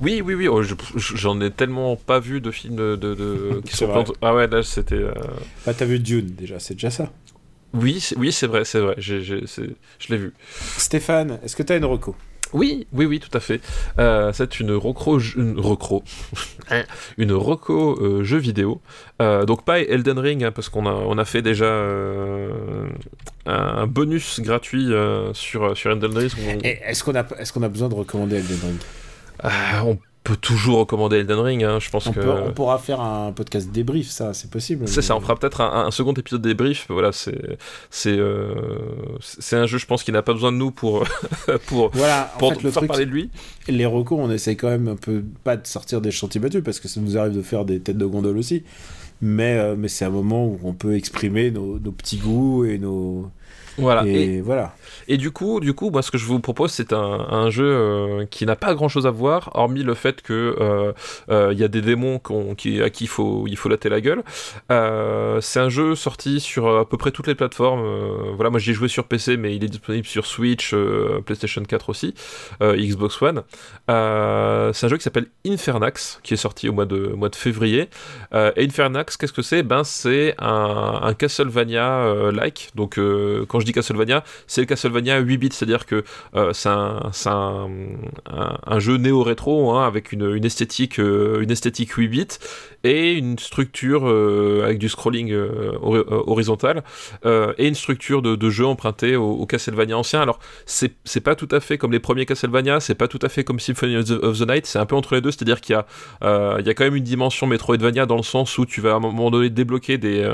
Oui, oui, oui, oh, je- j'en ai tellement pas vu de films de, de- de- *laughs* qui sont Ah ouais, là, c'était. euh, Bah, t'as vu Dune, déjà, c'est déjà ça. Oui, oui, c'est vrai, c'est vrai, je l'ai vu. Stéphane, est-ce que t'as une reco? Oui, oui, oui, tout à fait. Euh, c'est une recro, une recro, *laughs* une reco euh, jeu vidéo. Euh, donc pas Elden Ring hein, parce qu'on a on a fait déjà un bonus gratuit sur sur Elden Ring. Est-ce qu'on a, est qu'on a besoin de recommander Elden Ring? On peut toujours recommander Elden Ring. hein, je pense on, que peut- on pourra faire un podcast débrief, ça, c'est possible. C'est ça, on fera peut-être un, un second épisode débrief. Voilà, c'est c'est euh, c'est un jeu, je pense, qui n'a pas besoin de nous pour *laughs* pour Voilà, en pour fait, le faire truc, parler de lui. les recos, on essaie quand même un peu, pas de sortir des chantiers battus, parce que ça nous arrive de faire des têtes de gondole aussi. Mais, euh, mais c'est un moment où on peut exprimer nos, nos petits goûts et nos. Voilà. et, Et, voilà. et du coup, du coup, moi, ce que je vous propose, c'est un, un jeu euh, qui n'a pas grand-chose à voir, hormis le fait que euh, euh, il y a des démons qui, à qui il faut il faut latter la gueule. C'est un jeu sorti sur à peu près toutes les plateformes. voilà, moi j'y ai joué sur PC, mais il est disponible sur Switch, PlayStation 4 aussi, Xbox One. C'est un jeu qui s'appelle Infernax, qui est sorti au mois de, au mois de février. Et Infernax, qu'est-ce que c'est? Ben, c'est un, un Castlevania-like. Donc, quand je dis Castlevania, c'est le Castlevania 8 bits, c'est-à-dire que euh, c'est un, un, jeu néo-rétro hein, avec une, une esthétique, euh, une esthétique 8 bits et une structure euh, avec du scrolling hori- horizontal et une structure de, jeu empruntée au, au Castlevania ancien. Alors, c'est pas tout à fait comme les premiers Castlevania, c'est pas tout à fait comme Symphony of the, Night, c'est un peu entre les deux, c'est-à-dire qu'il y a quand même une dimension Metroidvania dans le sens où tu vas à un moment donné débloquer des,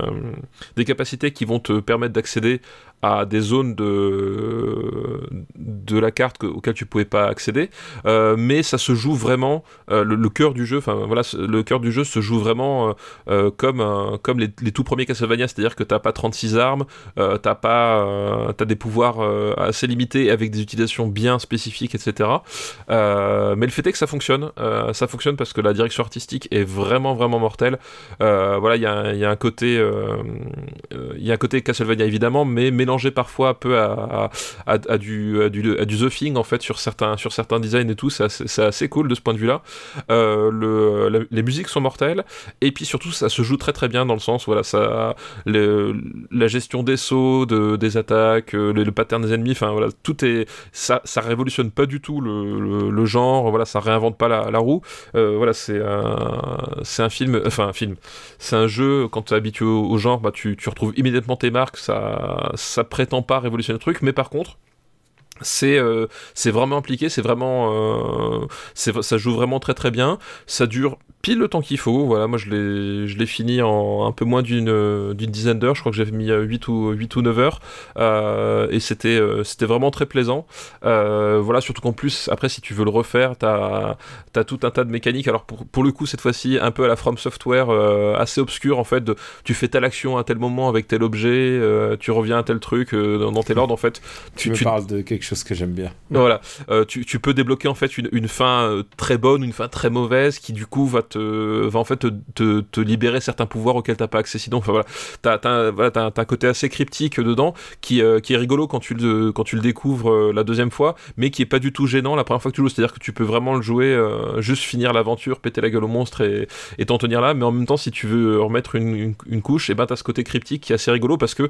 des capacités qui vont te permettre d'accéder à des zones de, la carte que- auxquelles tu pouvais pas accéder, Euh, mais ça se joue vraiment, euh, le, cœur du jeu, voilà, le cœur du jeu se joue vraiment euh, comme, les, tout premiers Castlevania, c'est-à-dire que t'as pas 36 armes, t'as pas, des pouvoirs assez limités avec des utilisations bien spécifiques, etc. Mais le fait est que ça fonctionne, ça fonctionne parce que la direction artistique est vraiment vraiment mortelle. Voilà, il y, a un- il y a un côté, il y a un côté Castlevania évidemment, mais mélangé parfois un peu à, du, du, du The Thing en fait sur certains, sur certains designs et tout. C'est assez, cool de ce point de vue-là. Euh, le, les musiques sont mortelles et puis surtout ça se joue très très bien dans le sens voilà ça, la gestion des sauts, de, des attaques, euh, le, pattern des ennemis. Enfin voilà, tout est ça, ça révolutionne pas du tout le, le, genre. Voilà, ça réinvente pas la, roue. Euh, voilà, c'est un, c'est un film, enfin un film. C'est un jeu, quand tu es habitué au, genre, bah, tu, tu retrouves immédiatement tes marques, ça prétend pas révolutionner le truc, mais par contre, c'est euh, c'est vraiment impliqué, c'est vraiment euh, ça joue vraiment très très bien. Ça dure pile le temps qu'il faut. Voilà, moi je l'ai je l'ai fini en un peu moins d'une d'une dizaine d'heures. Je crois que j'ai mis euh, 8 ou 8 ou 9 heures Euh, et c'était euh, c'était vraiment très plaisant. Euh, voilà, surtout qu'en plus après si tu veux le refaire, t'as as tout un tas de mécaniques. Alors pour pour le coup cette fois-ci un peu à la From Software euh, assez obscur en fait. De, tu fais telle action à tel moment avec tel objet, tu reviens à tel truc dans, tel ordre en fait. Tu, me parles de quelque chose que j'aime bien. Voilà, tu, tu peux débloquer en fait une, une fin très bonne, une fin très mauvaise, qui du coup va te va en fait te, libérer certains pouvoirs auxquels t'as pas accès. Sinon, enfin voilà, t'as t'as un- côté assez cryptique dedans qui euh, est rigolo quand tu le découvres euh, la deuxième fois, mais qui est pas du tout gênant la première fois que tu joues. C'est-à-dire que tu peux vraiment le jouer, euh, juste finir l'aventure, péter la gueule au monstre et t'en tenir là. Mais en même temps, si tu veux remettre une, couche, et ben t'as ce côté cryptique qui est assez rigolo parce que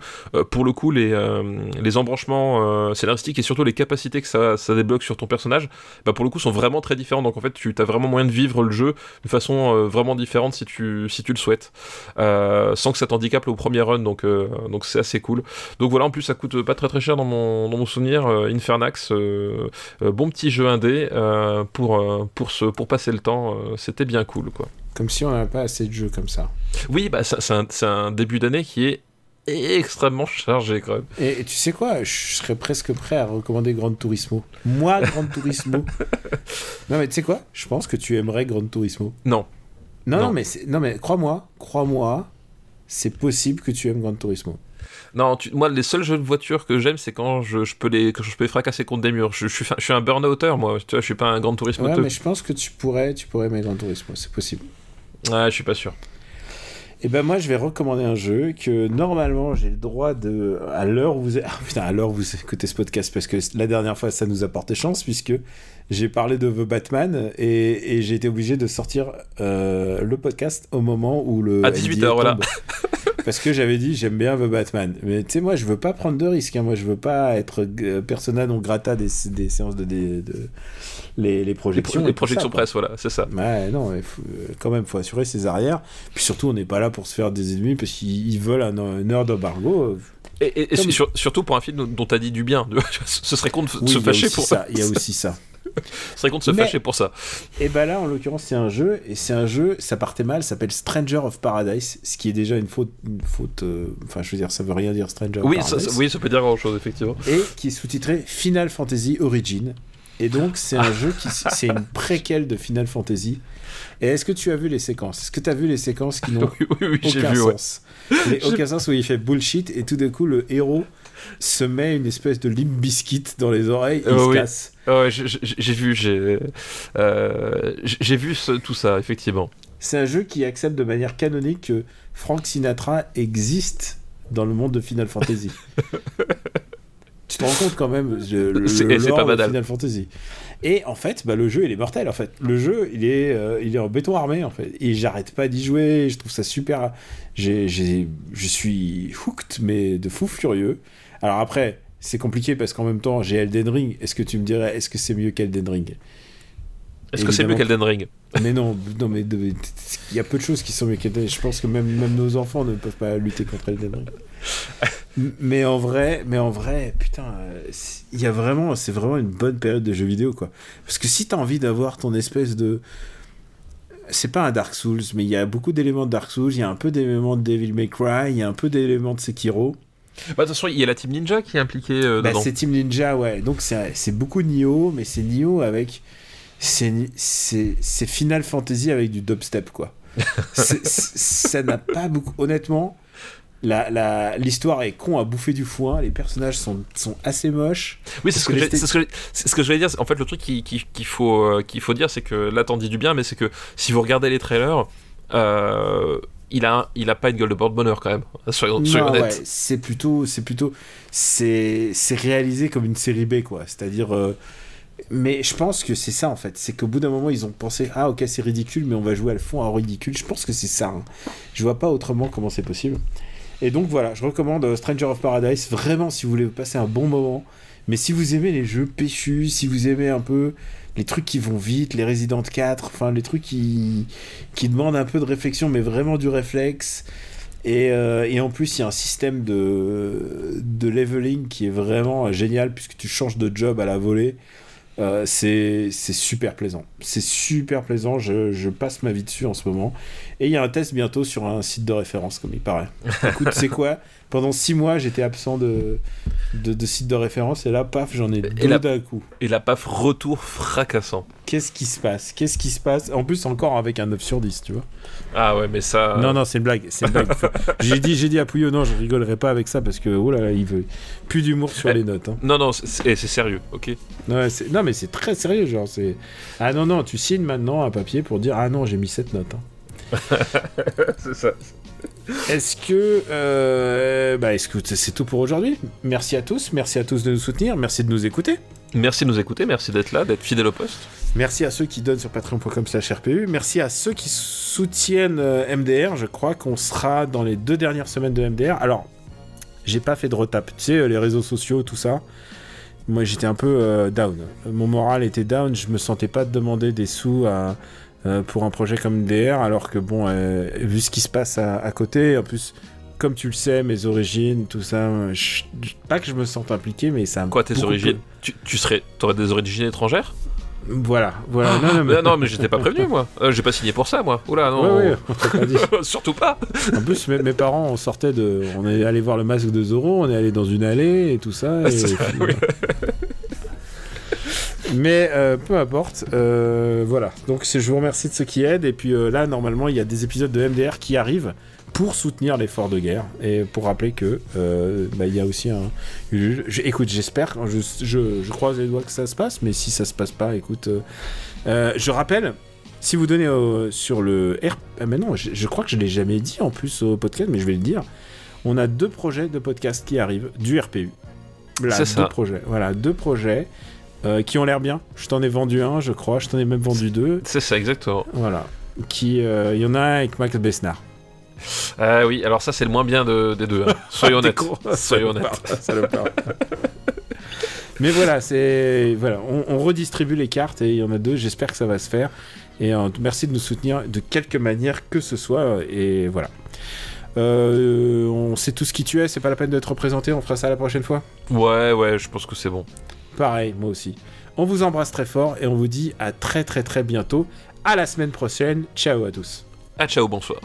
pour le coup les embranchements scénaristiques et surtout les capacités que ça, ça débloque sur ton personnage, bah pour le coup sont vraiment très différents. Donc en fait, tu as vraiment moyen de vivre le jeu de façon façon euh, vraiment différente si tu, si tu le souhaites, euh, sans que ça t'handicape au premier run, donc euh, donc c'est assez cool. Donc voilà, en plus ça coûte pas très très cher dans mon, dans mon souvenir, Infernax, bon petit jeu indé pour, pour, se, pour passer le temps, c'était bien cool quoi. Comme si on n'avait pas assez de jeux comme ça. Oui, bah, c'est un, un, début d'année qui est extrêmement chargé quand même. Et, tu sais quoi, je serais presque prêt à recommander Grand Turismo. Moi, Grand Turismo. *laughs* non mais tu sais quoi, je pense que tu aimerais Grand Turismo. Non. Non, non, mais, non, mais crois-moi, crois-moi, c'est possible que tu aimes Grand Turismo. Non, moi, les seuls jeux de voiture que j'aime, c'est quand je, je, peux les, je peux les fracasser contre des murs. Je, je, suis, je suis un burn-outer, moi. Tu vois, je suis pas un Grand Turismo. Ouais, mais je pense que tu pourrais, tu pourrais aimer Grand Turismo, c'est possible. Ouais, je suis pas sûr. Et eh ben moi je vais recommander un jeu que normalement j'ai le droit de à l'heure où vous ah, *laughs* putain à l'heure où vous écoutez ce podcast parce que la dernière fois ça nous a porté chance puisque j'ai parlé de The Batman et, et j'ai été obligé de sortir euh, le podcast au moment où le à 18h voilà *laughs* parce que j'avais dit j'aime bien The Batman mais tu sais moi je veux pas prendre de risques hein. moi je veux pas être euh, persona non grata des, des séances de, de, de les, les projections. Les, projections presse, voilà, c'est ça. Ouais, non, faut, quand même, faut assurer ses arrières. Puis surtout, on n'est pas là pour se faire des ennemis parce qu'ils veulent un, une heure d'embargo. Et, et, surtout pour un film dont tu as dit du bien. Ce serait con de se fâcher pour ça. Il y a aussi ça. Ce serait con de se fâcher pour ça. Et ben là, en l'occurrence, c'est un jeu, et c'est un jeu, ça partait mal, ça s'appelle Stranger of Paradise, ce qui est déjà une faute. Une faute euh, enfin, je veux dire, ça veut rien dire Stranger oui, of Paradise. Ça, oui, ça peut dire grand chose, effectivement. Et qui est sous-titré Final Fantasy Origin. Et donc, c'est un jeu qui. C'est une préquelle de Final Fantasy. Et est-ce que tu as vu les séquences? Est-ce que tu as vu les séquences qui *laughs* n'ont oui, oui, aucun vu, sens? Ouais. Aucun sens où il fait bullshit et tout d'un coup, le héros se met une espèce de limp biscuit dans les oreilles et il se casse. Oh, ouais, j'ai vu, j'ai euh, vu tout ça, effectivement. C'est un jeu qui accepte de manière canonique que Frank Sinatra existe dans le monde de Final Fantasy. *laughs* tu te rends compte quand même le, c'est pas de Final Fantasy. Et en fait, bah, le jeu il est mortel en fait. Le jeu il est, euh, il est en béton armé en fait. Et j'arrête pas d'y jouer. Je trouve ça super. J'ai, je suis hooked mais de fou furieux. Alors après, c'est compliqué parce qu'en même temps j'ai Elden Ring. Est-ce que tu me dirais, est-ce que c'est mieux qu'Elden Ring? Est-ce que c'est mieux qu'Elden Ring? Mais non, non mais il y a peu de choses qui sont mieux qu'Elden Ring. Je pense que même, même nos enfants ne peuvent pas lutter contre Elden Ring mais en vrai, mais en vrai, putain, il y a vraiment, c'est vraiment une bonne période de jeux vidéo, quoi. Parce que si t'as envie d'avoir ton espèce de, c'est pas un Dark Souls, mais il y a beaucoup d'éléments de Dark Souls, il y a un peu d'éléments de Devil May Cry, il y a un peu d'éléments de Sekiro. Bah, de toute façon, il y a la Team Ninja qui est impliquée euh, bah, C'est Team Ninja, ouais. Donc c'est beaucoup Nioh, mais c'est Nioh avec. C'est Final Fantasy avec du dubstep, quoi. *laughs* ça n'a pas beaucoup. Honnêtement, l'histoire est con à bouffer du foin, les personnages sont, sont assez moches. Oui, c'est ce, que ce, que je vais dire. En fait, le truc qu'il faut, euh, qu'il faut dire, c'est que là, t'en dis du bien, mais c'est que si vous regardez les trailers, euh, il a, il a pas une gueule de porte-bonheur quand même. Soyons, honnêtes. c'est plutôt, c'est plutôt, c'est réalisé comme une série B, quoi. C'est-à-dire. Euh, mais je pense que c'est ça en fait. C'est qu'au bout d'un moment, ils ont pensé Ah, ok, c'est ridicule, mais on va jouer à le fond en ridicule. Je pense que c'est ça. Hein. Je vois pas autrement comment c'est possible. Et donc voilà, je recommande euh, Stranger of Paradise, vraiment si vous voulez passer un bon moment. Mais si vous aimez les jeux péchus, si vous aimez un peu les trucs qui vont vite, les Resident 4, enfin les trucs qui, demandent un peu de réflexion, mais vraiment du réflexe. Et, euh, en plus, il y a un système de, leveling qui est vraiment génial, puisque tu changes de job à la volée. Euh, c'est super plaisant. C'est super plaisant. Je, je, passe ma vie dessus en ce moment. Et il y a un test bientôt sur un site de référence, comme il paraît. Écoute, c'est quoi? Pendant six mois, j'étais absent de, de, de, site de référence. Et là, paf, j'en ai deux d'un coup. Et la paf, retour fracassant. Qu'est-ce qui se passe? Qu'est-ce qui se passe? En plus, encore avec un 9 sur 10, tu vois. Ah ouais, mais ça. Non, non, c'est une blague. C'est blague. *laughs* j'ai dit, j'ai dit à Pouillot, non, je rigolerai pas avec ça parce que, oh là là, il veut plus d'humour sur eh, les notes. Hein. Non, non, c'est sérieux, ok. non, mais c'est très sérieux, genre, c'est. Ah non, non, tu signes maintenant un papier pour dire, ah non, j'ai mis cette note. Hein. *laughs* c'est ça. Est-ce que, euh, bah, est-ce que c'est tout pour aujourd'hui Merci à tous, merci à tous de nous soutenir, merci de nous écouter. Merci de nous écouter, merci d'être là, d'être fidèle au poste. Merci à ceux qui donnent sur patreon.com/rpu. Merci à ceux qui soutiennent euh, MDR. Je crois qu'on sera dans les deux dernières semaines de MDR. Alors, j'ai pas fait de retape. Tu sais, euh, les réseaux sociaux, tout ça. Moi, j'étais un peu down. Mon moral était down. Je me sentais pas de demander des sous à euh, pour un projet comme DR, alors que bon, euh, vu ce qui se passe à, à côté, en plus, comme tu le sais, mes origines, tout ça, je- pas que je me sente impliqué, mais ça. Quoi, tes origines tu, tu serais, t'aurais des origines étrangères? Voilà, voilà. non, non, mais... Ah, non, mais j'étais pas prévenu, moi. Euh, j'ai pas signé pour ça, moi. Oula, non. Ouais, ouais, on t'a pas dit. *laughs* Surtout pas. En plus, mes, mes parents, on sortait de. On est allé voir le masque de Zorro, on est allé dans une allée et tout ça. et C'est- puis, oui. Mais euh, peu importe, euh, voilà. Donc je vous remercie de ceux qui aident. Et puis euh, là, normalement, il y a des épisodes de MDR qui arrivent pour soutenir l'effort de guerre et pour rappeler que bah, il y a aussi un. je- écoute, j'espère, je, je, je croise les doigts que ça se passe, mais si ça se passe pas, écoute, je rappelle. Si vous donnez sur le R... Ah mais non, je, je crois que je l'ai jamais dit en plus au podcast, mais je vais le dire. On a deux projets de podcast qui arrivent du RPU. C'est deux ça. projets. Voilà, deux projets euh, qui ont l'air bien. Je t'en ai vendu un, je crois. Je t'en ai même vendu deux. C'est ça, exactement. Voilà. Qui, euh, il y en a un avec Max Besnard. Ah oui, alors ça, c'est le moins bien de- des deux. hein. *laughs* Soyons T'es honnêtes. *laughs* Soyons honnêtes. *laughs* Mais voilà, c'est voilà, on, on redistribue les cartes et il y en a deux. J'espère que ça va se faire. Et euh, merci de nous soutenir de quelque manière que ce soit. Et voilà. Euh, on sait tous qui tu es. C'est pas la peine d'être représenté. On fera ça la prochaine fois. Ouais, ouais, je pense que c'est bon. Pareil, moi aussi. On vous embrasse très fort et on vous dit à très très très bientôt. À la semaine prochaine. Ciao à tous. Ah, ciao, bonsoir.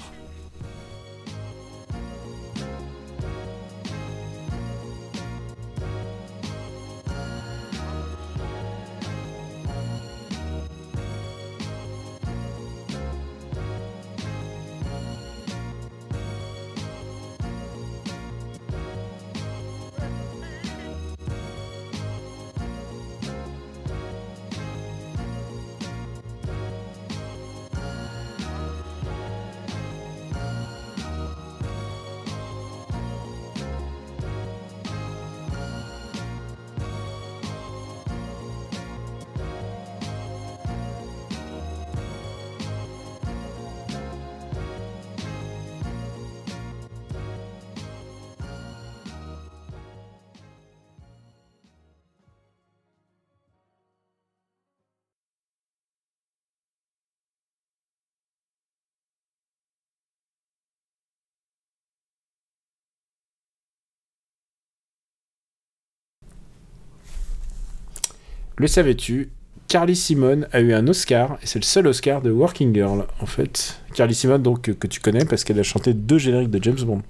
Le savais-tu Carly Simon a eu un Oscar, et c'est le seul Oscar de Working Girl, en fait. Carly Simon, donc, que, que tu connais parce qu'elle a chanté deux génériques de James Bond.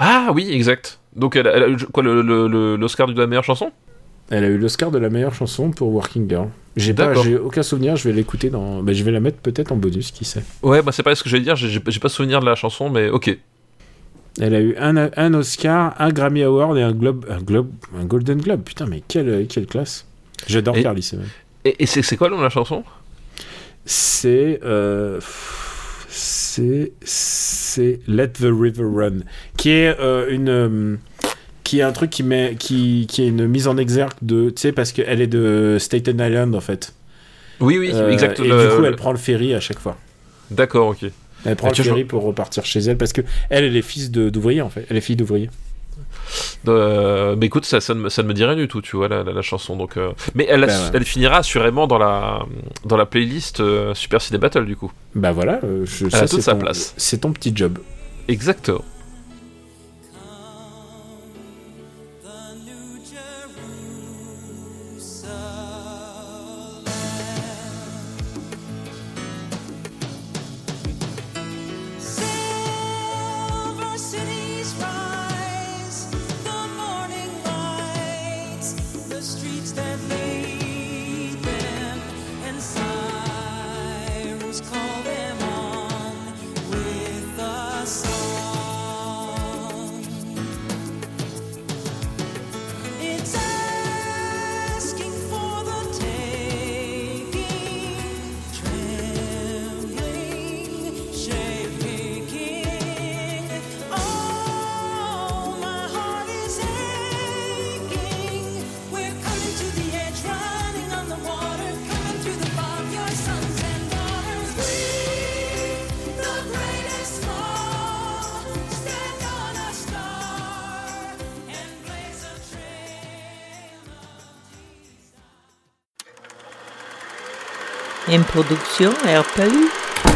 Ah oui, exact. Donc, elle, a- elle a eu quoi, l'Oscar de la meilleure chanson? Elle a eu l'Oscar de la meilleure chanson pour Working Girl. J'ai pas, j'ai aucun souvenir, je vais l'écouter dans. bah, je vais la mettre peut-être en bonus, qui sait. Ouais, bah c'est pas ce que j'allais dire, j'ai pas souvenir de la chanson, mais ok. Elle a eu un, un Oscar, un Grammy Award et un Globe, un Globe, un Golden Globe. Putain, mais quelle, quelle classe. J'adore Carly Simon. Et, et c'est c'est quoi le nom de la chanson? C'est. euh, c'est. C'est Let the River Run. Qui est euh, une. euh, qui est un truc qui, met, qui, qui est une mise en exergue de. Tu sais, parce qu'elle est de Staten Island en fait. Oui, oui, Euh, exact. Et le- du coup, le- elle prend le ferry à chaque fois. D'accord, ok. Elle prend Et le ferry pour repartir chez elle parce que elle, elle est fils d'ouvrier en fait. Elle est fille d'ouvrier. Euh, mais écoute, ça, ça, ne me, ça ne me dit rien du tout, tu vois, la, la- la chanson. Donc, euh, Mais elle, a- ouais. elle finira assurément dans la, dans la playlist euh, Super Ciné Battle, du coup. Bah voilà, je, a ça, toute c'est sa ton- place. C'est ton petit job. Exactement. Une production RPU.